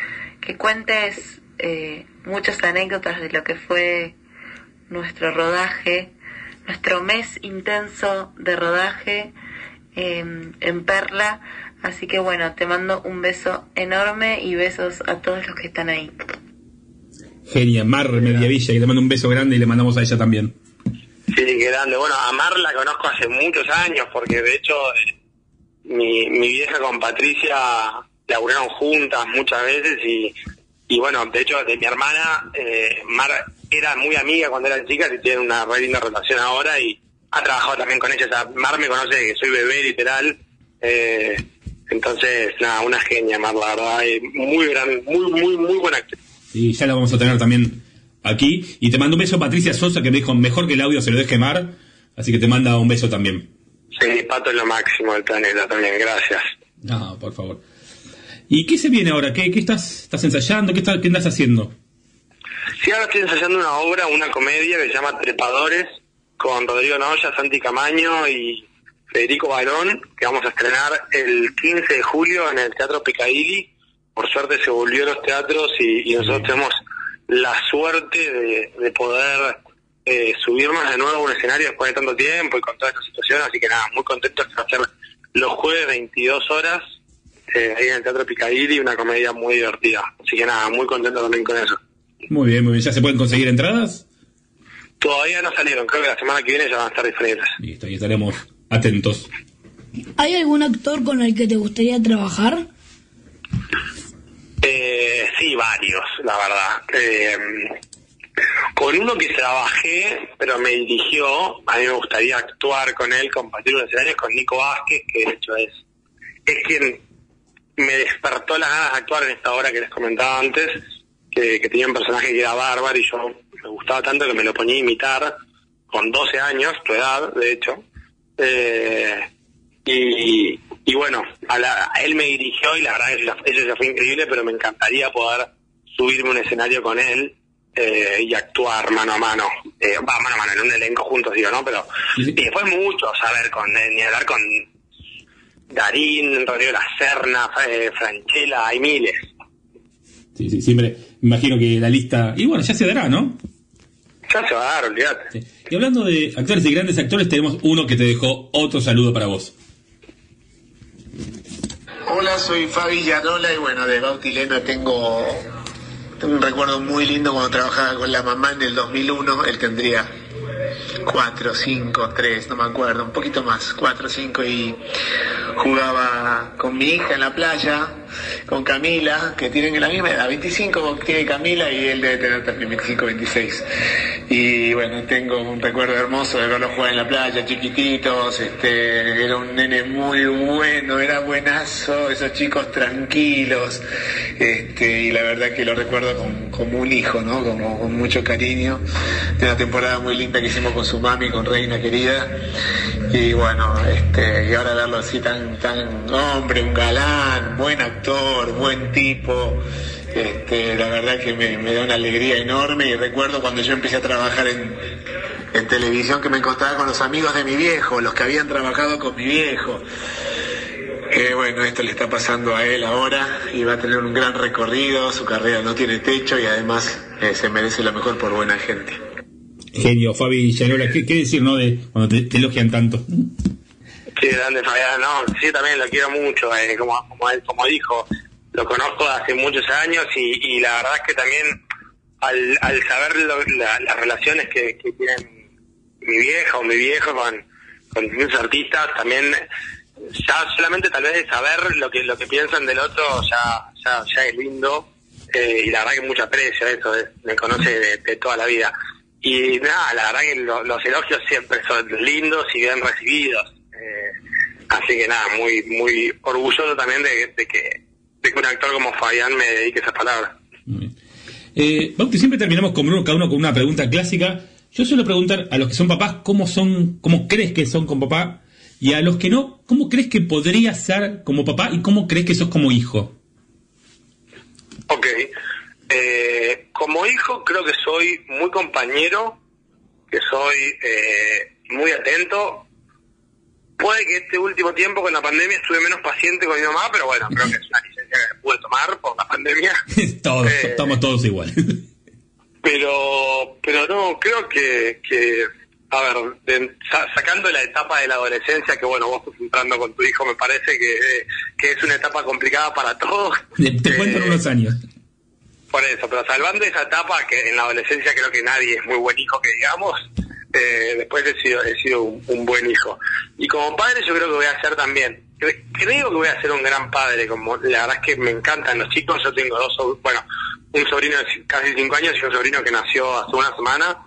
que cuentes eh, muchas anécdotas de lo que fue nuestro rodaje, nuestro mes intenso de rodaje eh, en Perla. Así que bueno, te mando un beso enorme y besos a todos los que están ahí. Genia, Mar Mediavilla, que le mando un beso grande y le mandamos a ella también. Sí, qué grande. Bueno, a Mar la conozco hace muchos años, porque de hecho eh, mi, mi vieja con Patricia laburaron juntas muchas veces y, y bueno, de hecho de mi hermana, eh, Mar era muy amiga cuando eran chicas y tiene una re linda relación ahora y ha trabajado también con ella. O sea, Mar me conoce que soy bebé literal. eh, entonces, nada, una genia, Mar, la verdad. y muy gran, muy, muy, muy buena actriz. Y ya la vamos a tener también aquí. Y te mando un beso a Patricia Sosa, que me dijo, mejor que el audio se lo deje Mar. Así que te manda un beso también. Sí, Pato es lo máximo del planeta también, gracias. No, por favor. ¿Y qué se viene ahora? ¿Qué, qué estás, estás ensayando? ¿Qué, estás- qué andas haciendo? Sí, ahora estoy ensayando una obra, una comedia que se llama Trepadores, con Rodrigo Noya, Santi Camaño y Federico Barón, que vamos a estrenar el 15 de julio en el Teatro Picadilly. Por suerte se volvió a los teatros y, y nosotros tenemos la suerte de, de poder eh, subirnos de nuevo a un escenario después de tanto tiempo y con toda esta situación, así que nada, muy contentos de hacer los jueves 22 horas eh, ahí en el Teatro Picadilly, una comedia muy divertida. Así que nada, muy contento también con eso. Muy bien, muy bien. ¿Ya se pueden conseguir entradas? Todavía no salieron, creo que la semana que viene ya van a estar disponibles. Listo, y estaremos atentos. ¿Hay algún actor con el que te gustaría trabajar? Eh, sí, varios, la verdad. Eh, con uno que trabajé, pero me dirigió, a mí me gustaría actuar con él, compartir un escenario con Nico Vázquez, que de hecho es, es quien me despertó las ganas de actuar en esta obra que les comentaba antes, que, que tenía un personaje que era bárbaro y yo me gustaba tanto que me lo ponía a imitar con 12 años, tu edad, de hecho. Eh, y, y bueno, a, la- a él me dirigió y la verdad eso, ya- eso ya fue increíble, pero me encantaría poder subirme un escenario con él eh, y actuar mano a mano. Eh, va, mano a mano, en un elenco juntos, digo, ¿no? Pero y después mucho, saber con ni hablar con Darín, Rodrigo La Serna, eh, Franchella, hay miles. Sí, sí, siempre imagino que la lista... Y bueno, ya se dará, ¿no? Ya se va a dar, olvídate. Y hablando de actores y grandes actores, tenemos uno que te dejó otro saludo para vos. Hola, soy Fabi Llanola y bueno, de Bautileno tengo un recuerdo muy lindo cuando trabajaba con la mamá en el 2001, él tendría cuatro, cinco, tres, no me acuerdo, un poquito más, cuatro, cinco y jugaba con mi hija en la playa, con Camila, que tienen la misma edad, 25 tiene Camila y él debe tener también 25, 26. Y bueno, tengo un recuerdo hermoso de verlo jugar en la playa, chiquititos, este, era un nene muy bueno, era buenazo, esos chicos tranquilos, este, y la verdad que lo recuerdo como, como un hijo, ¿no? Como con mucho cariño, de una temporada muy linda que hicimos con su mami, con Reina querida, y bueno, este, y ahora verlo así tan, tan hombre, un galán, buen actor, buen tipo, Este, la verdad que me, da una alegría enorme y recuerdo cuando yo empecé a trabajar en, en televisión que me encontraba con los amigos de mi viejo, los que habían trabajado con mi viejo. Que bueno, esto le está pasando a él ahora y va a tener un gran recorrido, su carrera no tiene techo y además eh, se merece lo mejor por buena gente. Genio, Fabi Llarola, ¿qué, qué decir, no? De cuando te, elogian tanto. Sí, grande Fabián, no, sí, también lo quiero mucho, eh, como, como él como dijo, lo conozco hace muchos años y, y la verdad es que también al, al saber lo- la- las relaciones que, tienen mi vieja o mi viejo con, con distintos artistas, también ya solamente tal vez de saber lo que lo que piensan del otro ya ya, ya es lindo eh, y la verdad que mucho aprecio eso, eh, me conoce de toda la vida. Y nada, la verdad que lo- los elogios siempre son lindos y bien recibidos. Eh, así que nada, muy muy orgulloso también de, de que, de que un actor como Fabián me dedique esas palabras. Eh, Bauti, siempre terminamos con Bruno, cada uno con una pregunta clásica. Yo suelo preguntar a los que son papás cómo son, cómo crees que son con papá, y a los que no, cómo crees que podría ser como papá y cómo crees que sos como hijo. Ok. Eh, como hijo creo que soy muy compañero, que soy eh, muy atento. Puede que este último tiempo con la pandemia estuve menos paciente con mi mamá, pero bueno, creo que es una licencia que pude tomar por la pandemia. todos, Eh. estamos todos iguales. Pero, pero no, creo que, que a ver, de- sacando la etapa de la adolescencia, que bueno, vos estás entrando con tu hijo, me parece que, que es una etapa complicada para todos. Te, te cuento en unos años. Por eso, pero salvando esa etapa, que en la adolescencia creo que nadie es muy buen hijo, que digamos, eh, después he sido, he sido un, buen hijo. Y como padre yo creo que voy a ser también, cre- creo que voy a ser un gran padre, como la verdad es que me encantan los chicos, yo tengo dos, bueno, un sobrino de casi cinco años y un sobrino que nació hace una semana,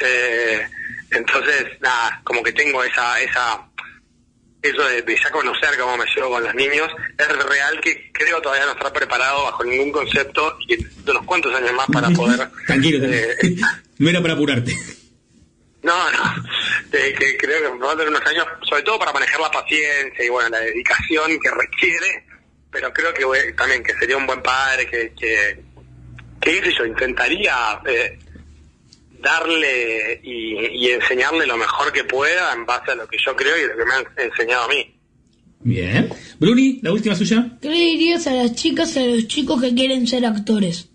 eh, entonces, nada, como que tengo esa, esa, eso de, de ya conocer cómo me llevo con los niños, es real que creo todavía no estar preparado bajo ningún concepto y necesito unos cuantos años más para poder... Tranquilo, tranquilo. eh, no era para apurarte. no, no, eh, que creo que va a tener unos años, sobre todo para manejar la paciencia y bueno, la dedicación que requiere, pero creo que voy- también que sería un buen padre, que, que, que qué sé yo, intentaría eh, darle y, y enseñarle lo mejor que pueda en base a lo que yo creo y lo que me han enseñado a mí. Bien. Bruni, la última suya. ¿Qué le dirías a las chicas y a los chicos que quieren ser actores?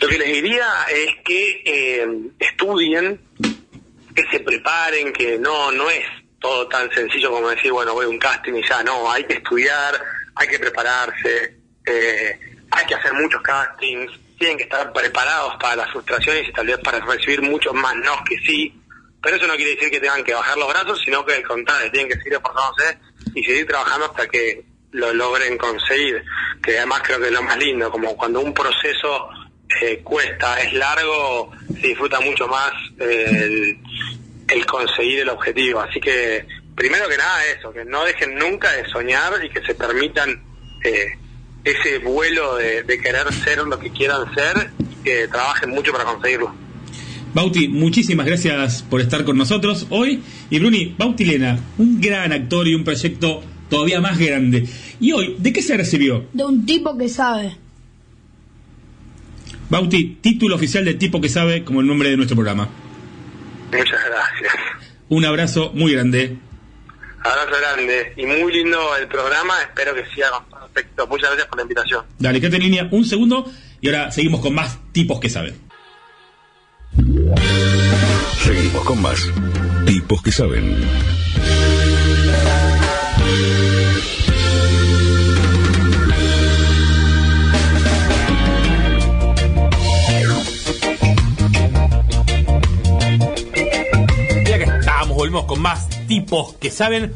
Lo que les diría es que eh, estudien, que se preparen, que no no es todo tan sencillo como decir, bueno, voy a un casting y ya, no, hay que estudiar, hay que prepararse, eh, hay que hacer muchos castings, tienen que estar preparados para las frustraciones y tal vez para recibir muchos más no que sí, pero eso no quiere decir que tengan que bajar los brazos, sino que al contrario, tienen que seguir esforzándose y seguir trabajando hasta que lo logren conseguir, que además creo que es lo más lindo, como cuando un proceso eh, cuesta, es largo, se disfruta mucho más eh, el, el conseguir el objetivo. Así que, primero que nada, eso, que no dejen nunca de soñar y que se permitan eh, ese vuelo de, de querer ser lo que quieran ser y que trabajen mucho para conseguirlo. Bauti, muchísimas gracias por estar con nosotros hoy. Y Bruni, Bauti Lena, un gran actor y un proyecto todavía más grande. Y hoy, ¿de qué se recibió? De un tipo que sabe. Bauti, título oficial de tipo que sabe como el nombre de nuestro programa. Muchas gracias. Un abrazo muy grande. Abrazo grande y muy lindo el programa. Espero que siga éxito. Muchas gracias por la invitación. Dale, quédate en línea un segundo y ahora seguimos con más tipos que saben. Seguimos con más. Tipos que saben. Ya que estamos, volvemos con más tipos que saben.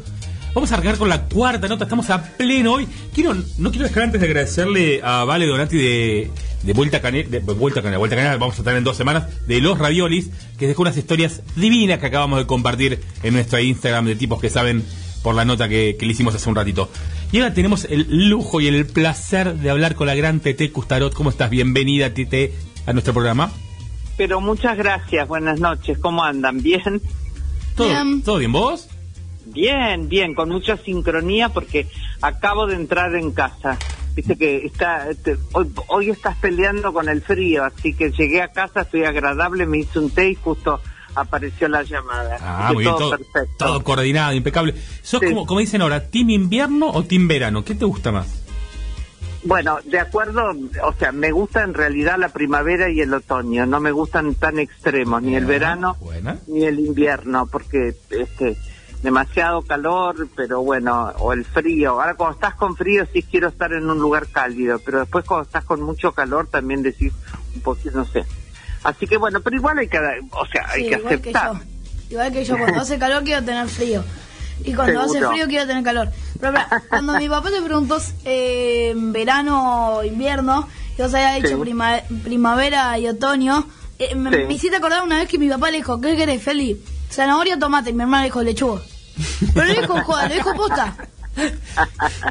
Vamos a arrancar con la cuarta nota, estamos a pleno hoy. Quiero, no quiero dejar antes de agradecerle a Vale Donati de, de Vuelta Canal, de Vuelta Canal, Vuelta Canal, vamos a estar en dos semanas, de los raviolis, que dejó unas historias divinas que acabamos de compartir en nuestro Instagram de tipos que saben por la nota que, que le hicimos hace un ratito. Y ahora tenemos el lujo y el placer de hablar con la gran Tete Custarot. ¿Cómo estás? Bienvenida, Tete, a nuestro programa. Pero muchas gracias, buenas noches, ¿cómo andan? ¿Bien? ¿Todo bien, ¿todo bien vos? Bien, bien, con mucha sincronía porque acabo de entrar en casa. Viste que está, te- hoy, hoy estás peleando con el frío, así que llegué a casa, estoy agradable, me hice un té y justo apareció la llamada. Ah, muy bien, todo todo, perfecto. todo coordinado, impecable. ¿Sos como, como dicen ahora, team invierno o team verano? ¿Qué te gusta más? Bueno, de acuerdo, o sea, me gusta en realidad la primavera y el otoño, no me gustan tan extremos, ni el verano buena. ni el invierno, porque este demasiado calor, pero bueno, o el frío. Ahora cuando estás con frío sí quiero estar en un lugar cálido, pero después cuando estás con mucho calor también decís un poquito, no sé. Así que bueno, pero igual hay que, o sea, hay Sí, que igual que aceptar. yo. Igual que yo, cuando hace calor quiero tener frío. Y cuando hace frío quiero tener calor. Pero pará, cuando mi papá te preguntó eh, verano o invierno, yo se había dicho Sí. prima- primavera y otoño, eh, me, Sí. me hiciste acordar una vez que mi papá le dijo, ¿qué querés, Feli? Zanahoria o tomate. Y mi hermana le dijo, lechuga. Pero lo dijo joda, lo dijo posta.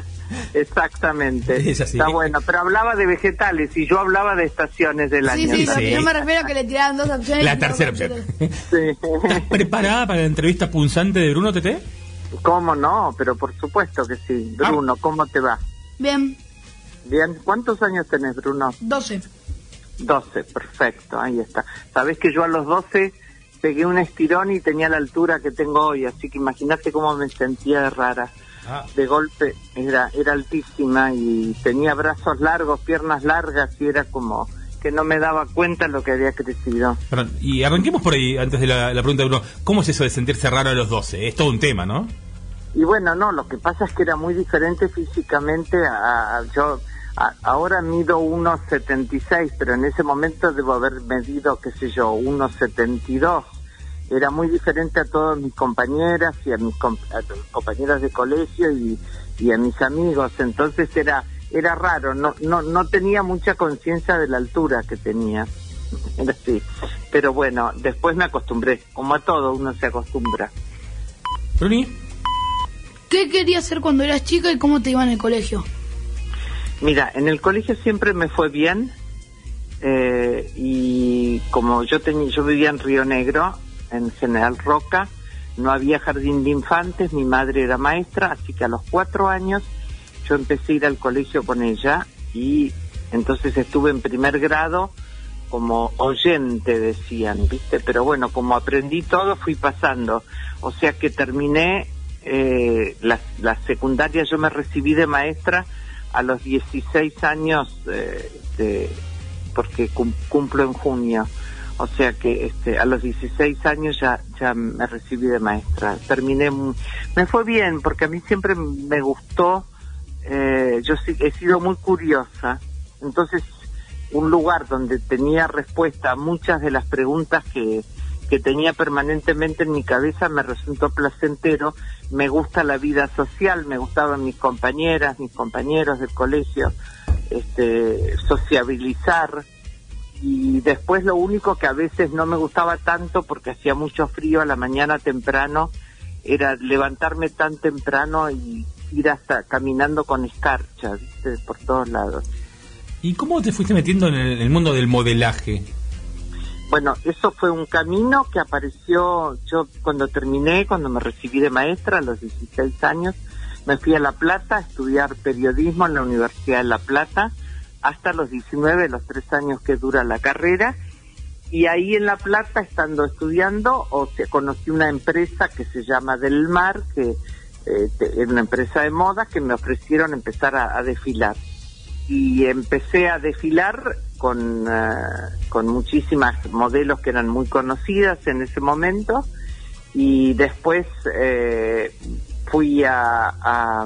Exactamente. Es así. Está bueno, pero hablaba de vegetales y yo hablaba de estaciones del Sí, año. sí, pero Sí. que yo me refiero a que le tiraran dos opciones. La tercera opción. ¿Estás preparada para la entrevista punzante de Bruno Tete? ¿Cómo no? Pero por supuesto que sí. Ah. Bruno, ¿cómo te va? Bien, Bien. ¿Cuántos años tenés, Bruno? 12. 12, perfecto, ahí está. Sabés que yo a los 12 pegué un estirón y tenía la altura que tengo hoy, así que imagínate cómo me sentía de rara. Ah. De golpe era, era altísima y tenía brazos largos, piernas largas y era como que no me daba cuenta lo que había crecido. Perdón, y arranquemos por ahí, antes de la, la pregunta de Bruno. ¿Cómo es eso de sentirse raro a los 12? Es todo un tema, ¿no? Y bueno, no, lo que pasa es que era muy diferente físicamente a, a- yo a- ahora mido 1,76, pero en ese momento debo haber medido, qué sé yo, 1,72. Era muy diferente a todas mis compañeras y a mis, com- a compañeras de colegio y, y a mis amigos. Entonces era era raro, no no no tenía mucha conciencia de la altura que tenía. Era así. Pero bueno, después me acostumbré. Como a todo, uno se acostumbra. Bruni, ¿Qué querías hacer cuando eras chica y cómo te iba en el colegio? Mira, en el colegio siempre me fue bien eh, y como yo tenía, yo vivía en Río Negro, en General Roca, no había jardín de infantes, mi madre era maestra, así que a los cuatro años yo empecé a ir al colegio con ella y entonces estuve en primer grado como oyente, decían, ¿viste? Pero bueno, como aprendí todo, fui pasando. O sea que terminé eh, la, la secundaria, yo me recibí de maestra a los 16 años, eh, porque cum- cumplo en junio. O sea que este, a los 16 años ya, ya me recibí de maestra. Terminé, me fue bien, porque a mí siempre me gustó, eh, yo he sido muy curiosa. Entonces, un lugar donde tenía respuesta a muchas de las preguntas que, que tenía permanentemente en mi cabeza me resultó placentero. Me gusta la vida social, me gustaban mis compañeras, mis compañeros del colegio, este, sociabilizar. Y después lo único que a veces no me gustaba tanto porque hacía mucho frío a la mañana temprano era levantarme tan temprano y ir hasta caminando con escarcha, por todos lados. ¿y cómo te fuiste metiendo en el mundo del modelaje? Bueno, eso fue un camino que apareció yo cuando terminé, cuando me recibí de maestra a los 16 años. Me fui a La Plata a estudiar periodismo en la Universidad de La Plata hasta los 19, los tres años que dura la carrera. Y ahí en La Plata, estando estudiando, o sea, conocí una empresa que se llama Del Mar, que eh, es una empresa de moda, que me ofrecieron empezar a desfilar y empecé a desfilar con, eh, con muchísimas modelos que eran muy conocidas en ese momento. Y después eh, fui a, a,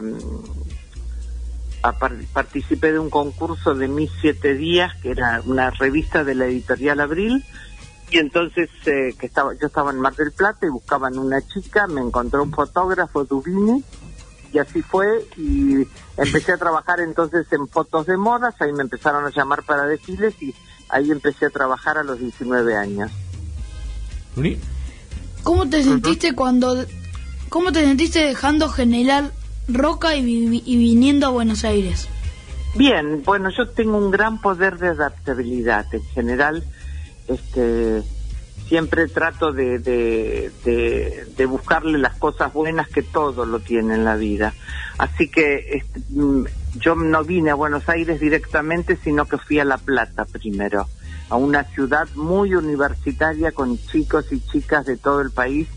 a par- participé de un concurso de mis siete días que era una revista de la editorial Abril. Y entonces eh, que estaba yo estaba en Mar del Plata y buscaban una chica me encontró un fotógrafo Dubini y así fue y empecé a trabajar entonces en fotos de modas, ahí me empezaron a llamar para desfiles y ahí empecé a trabajar a los 19 años. ¿Cómo te sentiste cuando... ¿Cómo te sentiste dejando General Roca y, vi- y viniendo a Buenos Aires? Bien, bueno, yo tengo un gran poder de adaptabilidad. En general, este, siempre trato de, de, buscarle las cosas buenas que todo lo tiene en la vida. Así que este, mm, yo no vine a Buenos Aires directamente, sino que fui a La Plata primero, a una ciudad muy universitaria con chicos y chicas de todo el país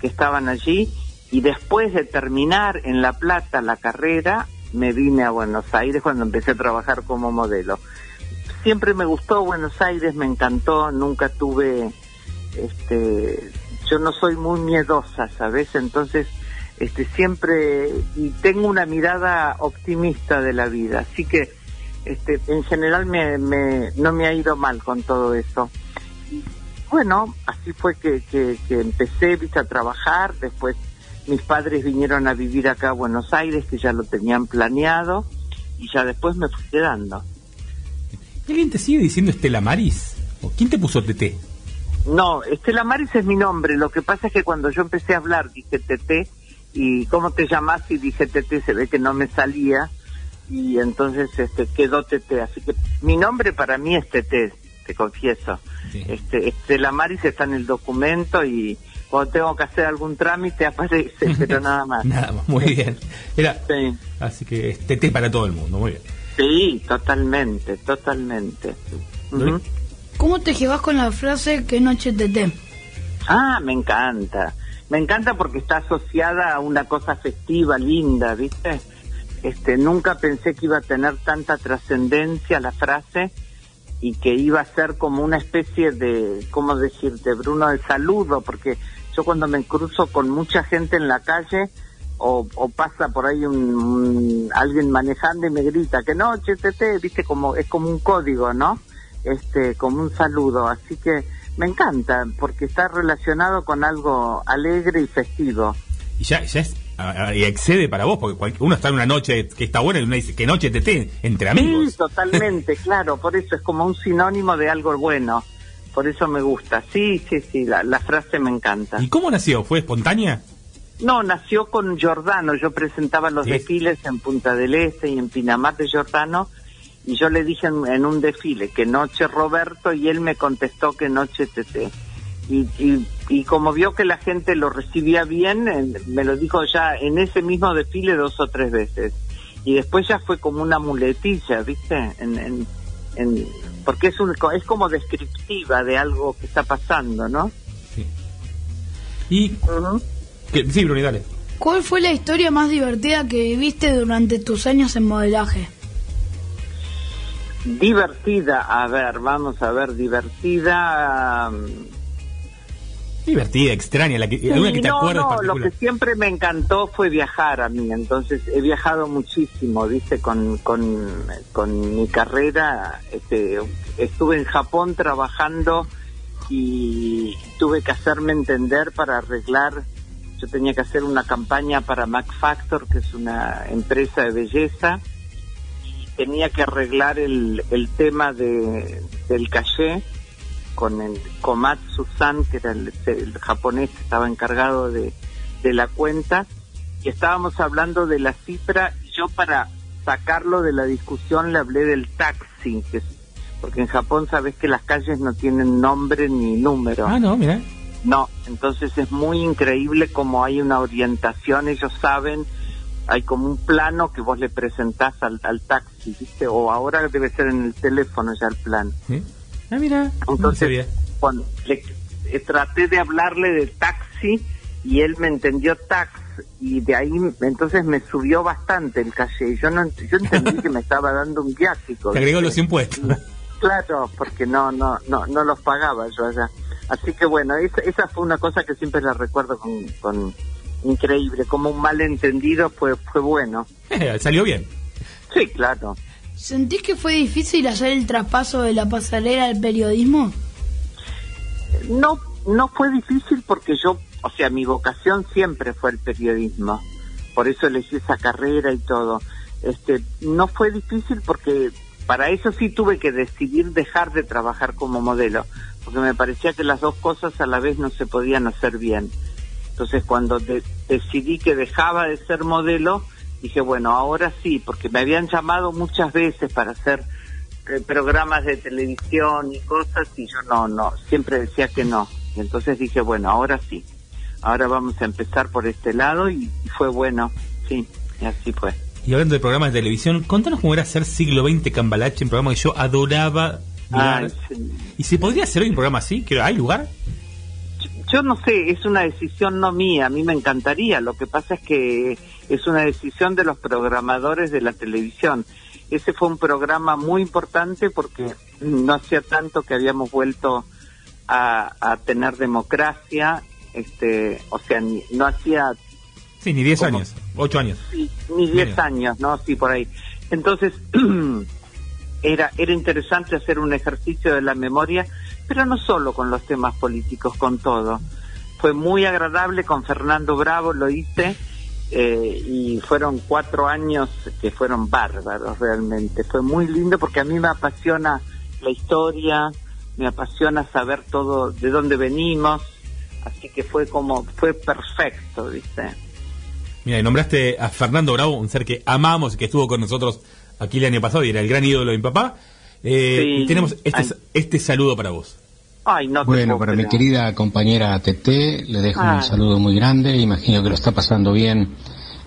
que estaban allí y después de terminar en La Plata la carrera, me vine a Buenos Aires cuando empecé a trabajar como modelo. Siempre me gustó Buenos Aires, me encantó, nunca tuve, este, yo no soy muy miedosa, ¿sabes? Entonces, este, siempre, y tengo una mirada optimista de la vida, así que, este, en general me, me, no me ha ido mal con todo eso. Y, bueno, así fue que, que, empecé, a trabajar, después mis padres vinieron a vivir acá a Buenos Aires, que ya lo tenían planeado, y ya después me fui quedando. ¿Alguien te sigue diciendo Estela Maris? ¿O quién te puso TT? No, Estela Maris es mi nombre, lo que pasa es que cuando yo empecé a hablar dije TT, y ¿cómo te llamas? Y dije TT, se ve que no me salía, y entonces este quedó TT, así que mi nombre para mí es TT, te confieso. Este, Estela Maris está en el documento y cuando tengo que hacer algún trámite aparece, pero nada más. Nada más, muy bien. Era, Así que es TT para todo el mundo, muy bien. Sí, totalmente, totalmente. Ujú. ¿Cómo te llevas con la frase que noche TT? Ah, me encanta. Me encanta porque está asociada a una cosa festiva, linda, ¿viste? Este, nunca pensé que iba a tener tanta trascendencia la frase y que iba a ser como una especie de, ¿cómo decirte, Bruno, de saludo? Porque yo cuando me cruzo con mucha gente en la calle o, o pasa por ahí un- alguien manejando y me grita que noche, tete, viste, como es como un código, ¿no? Este, como un saludo. Así que me encanta porque está relacionado con algo alegre y festivo. Y ya, es. Y excede para vos, porque uno está en una noche que está buena y uno dice que noche TT entre amigos. Sí, totalmente, claro, por eso es como un sinónimo de algo bueno. Por eso me gusta. Sí, sí, sí, la, la frase me encanta. ¿Y cómo nació? ¿Fue espontánea? No, nació con Giordano. Yo presentaba los Sí. desfiles en Punta del Este y en Pinamar de Giordano. Y yo le dije en, en un desfile que noche Roberto y él me contestó que noche Tete. Y, y, y como vio que la gente lo recibía bien, eh, me lo dijo ya en ese mismo desfile dos o tres veces. Y después ya fue como una muletilla, ¿viste? En, en, en- porque es, un, es como descriptiva de algo que está pasando, ¿no? Y. que- sí, Bruni, dale. ¿Cuál fue la historia más divertida que viviste durante tus años en modelaje? Divertida, a ver, vamos a ver, divertida. um, Divertida, extraña, la que, alguna que te no, acuerdas no, lo que siempre me encantó fue viajar a mí, entonces he viajado muchísimo, viste, con, con, con mi carrera, este, estuve en Japón trabajando y tuve que hacerme entender para arreglar, yo tenía que hacer una campaña para Mac Factor, que es una empresa de belleza, tenía que arreglar el, el tema de, del caché con el Komatsu-san, que era el, el japonés que estaba encargado de, de la cuenta, y estábamos hablando de la cifra, y yo para sacarlo de la discusión le hablé del taxi, que es- porque en Japón sabes que las calles no tienen nombre ni número. Ah, no, mira. No, entonces es muy increíble como hay una orientación, ellos saben, hay como un plano que vos le presentás al, al taxi, ¿viste? O ahora debe ser en el teléfono ya el plan. ¿Sí? Ah, mira. Entonces, cuando le, eh, traté de hablarle de taxi y él me entendió tax y de ahí entonces me subió bastante el calle. Yo no yo entendí que me estaba dando un viático. Te agregó los impuestos. Claro, porque no no no no los pagaba yo allá. Así que bueno, esa, esa fue una cosa que siempre la recuerdo con, con increíble, como un malentendido fue fue bueno. Salió bien. Sí, claro. ¿Sentís que fue difícil hacer el traspaso de la pasarela al periodismo? No, no fue difícil porque yo, o sea, mi vocación siempre fue el periodismo. Por eso elegí esa carrera y todo. Este, no fue difícil porque para eso sí tuve que decidir dejar de trabajar como modelo, porque me parecía que las dos cosas a la vez no se podían hacer bien. Entonces, cuando de- decidí que dejaba de ser modelo, dije, bueno, ahora sí, porque me habían llamado muchas veces para hacer eh, programas de televisión y cosas y yo no, no, siempre decía que no. Y entonces dije, bueno, ahora sí, ahora vamos a empezar por este lado y, y fue bueno, sí, y así fue. Y hablando de programas de televisión, contanos cómo era hacer siglo XX Cambalache, un programa que yo adoraba. Ay, sí. ¿Y se podría hacer hoy un programa así? ¿Hay lugar? Yo no sé, es una decisión no mía, a mí me encantaría. Lo que pasa es que es una decisión de los programadores de la televisión. Ese fue un programa muy importante porque no hacía tanto que habíamos vuelto a, a tener democracia, este, o sea, ni- no hacía Sí, ni 10 ¿Cómo? años, 8 años. ni 10 Mira. años, ¿no? Sí, por ahí. Entonces, era, era interesante hacer un ejercicio de la memoria, pero no solo con los temas políticos, con todo. Fue muy agradable con Fernando Bravo, lo hice, eh, y fueron cuatro años que fueron bárbaros realmente. Fue muy lindo porque a mí me apasiona la historia, me apasiona saber todo de dónde venimos, así que fue como, fue perfecto, ¿viste? Mira, y nombraste a Fernando Bravo, un ser que amamos y que estuvo con nosotros aquí el año pasado y era el gran ídolo de mi papá. Eh, Sí. y tenemos este, Ay. este saludo para vos. Ay, no te Bueno, para mi querida compañera Tete, le dejo Ay. un saludo muy grande. Imagino que lo está pasando bien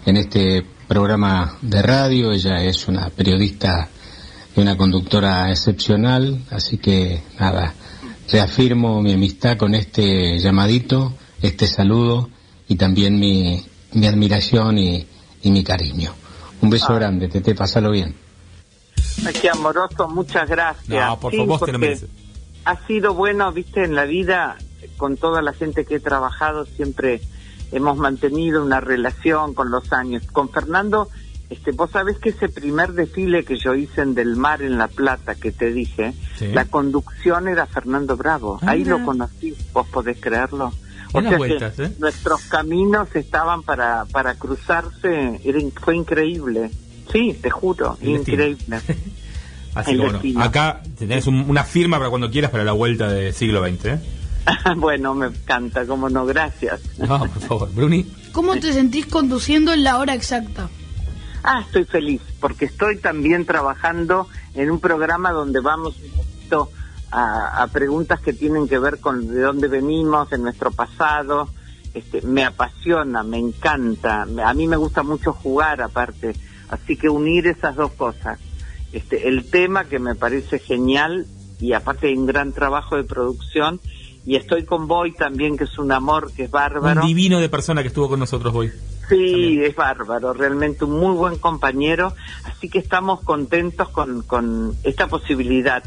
en este programa de radio. Ella es una periodista y una conductora excepcional, así que nada, reafirmo mi amistad con este llamadito, este saludo y también mi, mi admiración y, y mi cariño. Un beso grande, Tete, pásalo bien. Ay, qué amoroso, muchas gracias. No, por Sí, favor, vos te lo mereces. Ha sido bueno, viste, en la vida, con toda la gente que he trabajado, siempre hemos mantenido una relación con los años. Con Fernando, este, vos sabés que ese primer desfile que yo hice en Del Mar, en La Plata, que te dije, Sí. la conducción era Fernando Bravo. Ah, Ahí lo conocí, vos podés creerlo. Las sea vueltas, que ¿eh? nuestros caminos estaban para, para cruzarse, era fue increíble. Sí, te juro, El increíble. Así que bueno, destino. acá tenés un- una firma para cuando quieras para la vuelta del siglo XX. ¿eh? bueno, me encanta, como no, gracias. No, por favor. Bruni. ¿Cómo te sentís conduciendo en la hora exacta? Ah, estoy feliz, porque estoy también trabajando en un programa donde vamos un poquito a, a preguntas que tienen que ver con de dónde venimos, en nuestro pasado. Este, me apasiona, me encanta. A mí me gusta mucho jugar aparte. Así que unir esas dos cosas. Este, el tema que me parece genial y aparte hay un gran trabajo de producción. Y estoy con Boy también, que es un amor, que es bárbaro. Un divino de persona que estuvo con nosotros hoy. Sí, es bárbaro, realmente un muy buen compañero, así que estamos contentos con, con esta posibilidad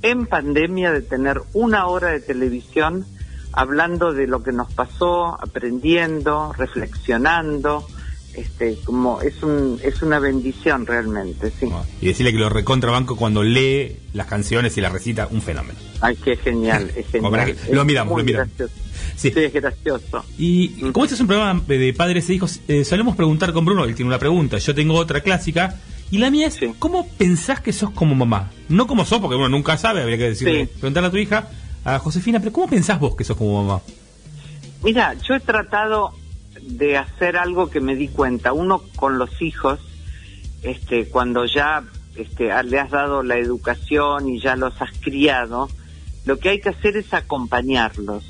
en pandemia de tener una hora de televisión hablando de lo que nos pasó, aprendiendo, reflexionando, este, como es un, es una bendición realmente, sí. Y decirle que lo recontrabanco cuando lee las canciones y las recita, un fenómeno. Ay, qué genial, es genial. lo miramos, lo miramos. gracioso. Sí. es gracioso. Y como este es un programa de padres e hijos, eh, solemos preguntar con Bruno, él tiene una pregunta, yo tengo otra clásica, y la mía es, ¿cómo pensás que sos como mamá? No como sos, porque uno nunca sabe, habría que decirle, Sí. preguntarle a tu hija, a Josefina, pero ¿cómo pensás vos que sos como mamá? Mira, yo he tratado de hacer algo que me di cuenta. Uno con los hijos, este, cuando ya este, le has dado la educación y ya los has criado, lo que hay que hacer es acompañarlos,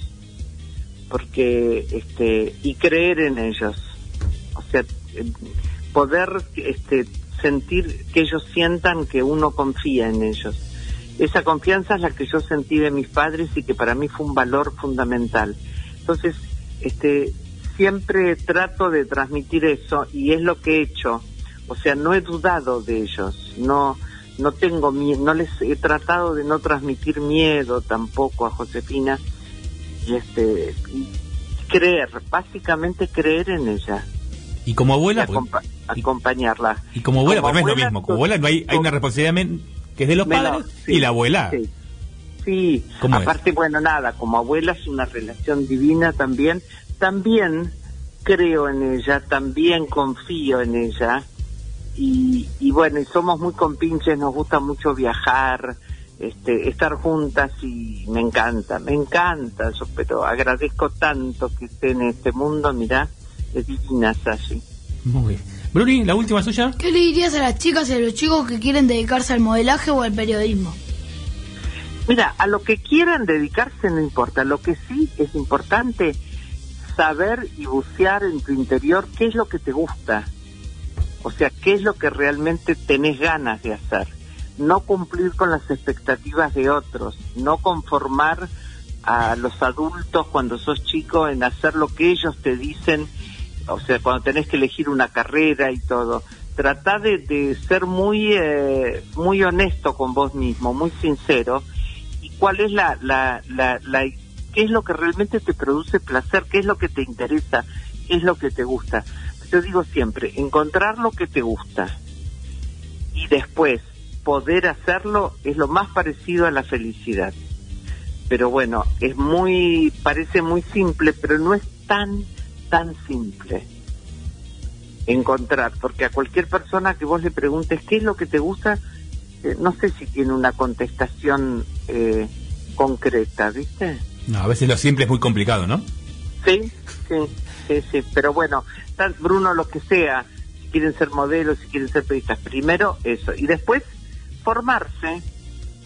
porque este y creer en ellos, o sea, poder este, sentir que ellos sientan que uno confía en ellos. Esa confianza es la que yo sentí de mis padres y que para mí fue un valor fundamental. Entonces, este, siempre trato de transmitir eso y es lo que he hecho. O sea, no he dudado de ellos, no, no tengo no les he tratado de no transmitir miedo tampoco a Josefina y este, y creer, básicamente creer en ella, Y como abuela, y acompa- acompañarla. y como abuela, como pues no es lo mismo, como abuela no hay, hay una responsabilidad que es de los padres sí, y la abuela. sí. Sí, aparte, bueno, nada, como abuela es una relación divina también. También creo en ella, también confío en ella. Y, y bueno, y somos muy compinches, nos gusta mucho viajar, este, estar juntas y me encanta, me encanta. Yo, pero agradezco tanto que esté en este mundo, mirá, es divina Sashi. Muy bien. Bruni, la última suya. ¿Qué le dirías a las chicas y a los chicos que quieren dedicarse al modelaje o al periodismo? Mira, a lo que quieran dedicarse no importa, lo que sí es importante saber y bucear en tu interior qué es lo que te gusta. O sea, ¿qué es lo que realmente tenés ganas de hacer? No cumplir con las expectativas de otros, no conformar a los adultos cuando sos chico en hacer lo que ellos te dicen, o sea, cuando tenés que elegir una carrera y todo. Trata de, de ser muy, eh, muy honesto con vos mismo, muy sincero. ¿Y cuál es la, la, la, la, qué es lo que realmente te produce placer? ¿Qué es lo que te interesa? ¿Qué es lo que te gusta? Yo digo siempre, encontrar lo que te gusta y después poder hacerlo es lo más parecido a la felicidad pero bueno, es muy, parece muy simple, pero no es tan, tan simple encontrar, porque a cualquier persona que vos le preguntes qué es lo que te gusta, eh, no sé si tiene una contestación eh, concreta, ¿viste? No, a veces lo simple es muy complicado, ¿no? Sí, sí, sí, sí, pero bueno, tal Bruno, lo que sea, si quieren ser modelos, si quieren ser periodistas, primero eso, y después formarse,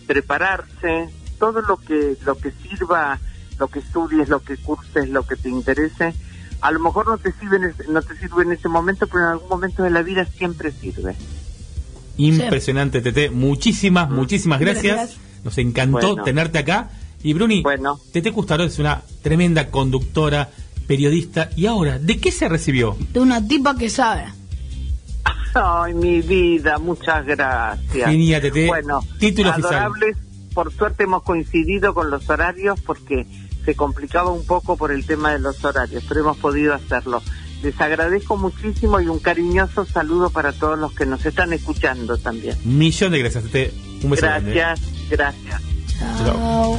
prepararse, todo lo que lo que sirva, lo que estudies, lo que curses, lo que te interese, a lo mejor no te sirve en ese, no te sirve en ese momento, pero en algún momento de la vida siempre sirve. Impresionante, Tete. Muchísimas, muchísimas gracias. Nos encantó Bueno. tenerte acá. Y Bruni, Bueno. Tete Custaró es una tremenda conductora, periodista. Y ahora, ¿de qué se recibió? De una tipa que sabe. Ay, mi vida, muchas gracias. Genial, Tete. Bueno, Título oficial. adorables, por suerte hemos coincidido con los horarios porque se complicaba un poco por el tema de los horarios, pero hemos podido hacerlo. Les agradezco muchísimo y un cariñoso saludo para todos los que nos están escuchando también. Millón de gracias, Tete. Un beso grande. Gracias, gracias. Chao.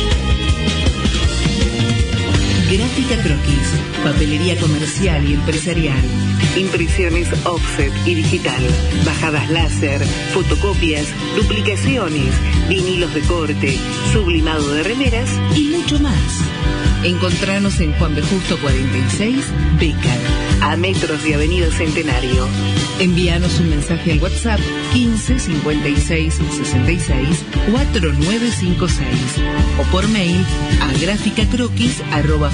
Gráfica Croquis, papelería comercial y empresarial. Impresiones offset y digital, bajadas láser, fotocopias, duplicaciones, vinilos de corte, sublimado de remeras y mucho más. Encontranos en Juan B. Justo 46, Becar, a metros de Avenida Centenario. Envíanos un mensaje al WhatsApp 15 56 66 4956 o por mail a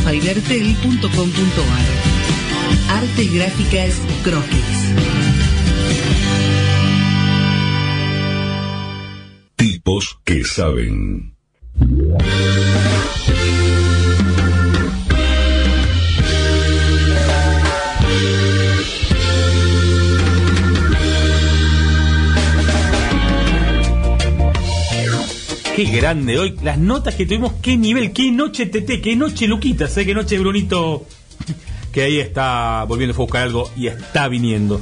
gráficacroquis.fibertel.com.ar. Artes Gráficas Croquis. Tipos que saben. Qué grande hoy. Las notas que tuvimos, qué nivel, qué noche Tete, qué noche Luquita, sé qué noche Brunito. Que ahí está volviendo a buscar algo y está viniendo.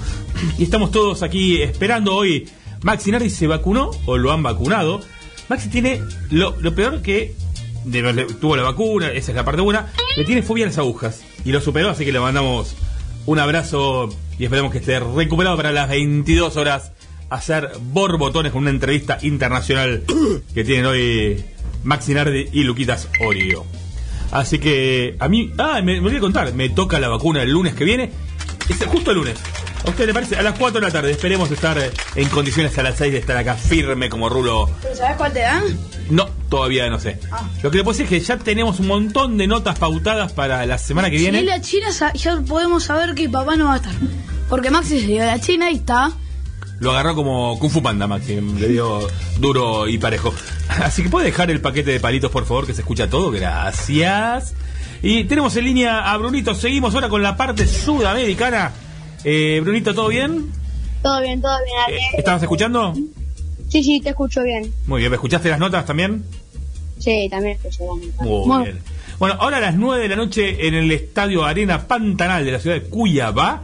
Y estamos todos aquí esperando hoy. Maxi Nardi se vacunó o lo han vacunado. Maxi tiene lo, peor que tuvo la vacuna, esa es la parte buena. Le tiene fobia a las agujas y lo superó, así que le mandamos un abrazo y esperamos que esté recuperado para las 22 horas hacer borbotones con una entrevista internacional que tienen hoy Maxi Nardi y Luquitas Orio. Así que a mí, ah, me, me olvidé contar, me toca la vacuna el lunes que viene, es justo el lunes. ¿A usted le parece? A las 4 de la tarde, esperemos estar en condiciones a las 6 de estar acá firme como rulo. ¿Pero sabes cuál te dan? No, todavía no sé. Lo que le puedo decir es que ya tenemos un montón de notas pautadas para la semana que Si viene. es la China, ya podemos saber que papá no va a estar. Porque Maxi se dio a la China y está. Lo agarró como Kung Fu Panda, Maxi. Le dio duro y parejo. Así que puede dejar el paquete de palitos, por favor, que se escucha todo. Gracias. Y tenemos en línea a Brunito. Seguimos ahora con la parte sudamericana. Eh, Brunito, ¿todo bien? Todo bien, todo bien, Ale. ¿Estabas escuchando? Sí, sí, te escucho bien. Muy bien. ¿Me escuchaste las notas también? Sí, también escucho bien. Muy Bueno, bien. Bueno, ahora a las 9 de la noche en el estadio Arena Pantanal de la ciudad de Cuiabá,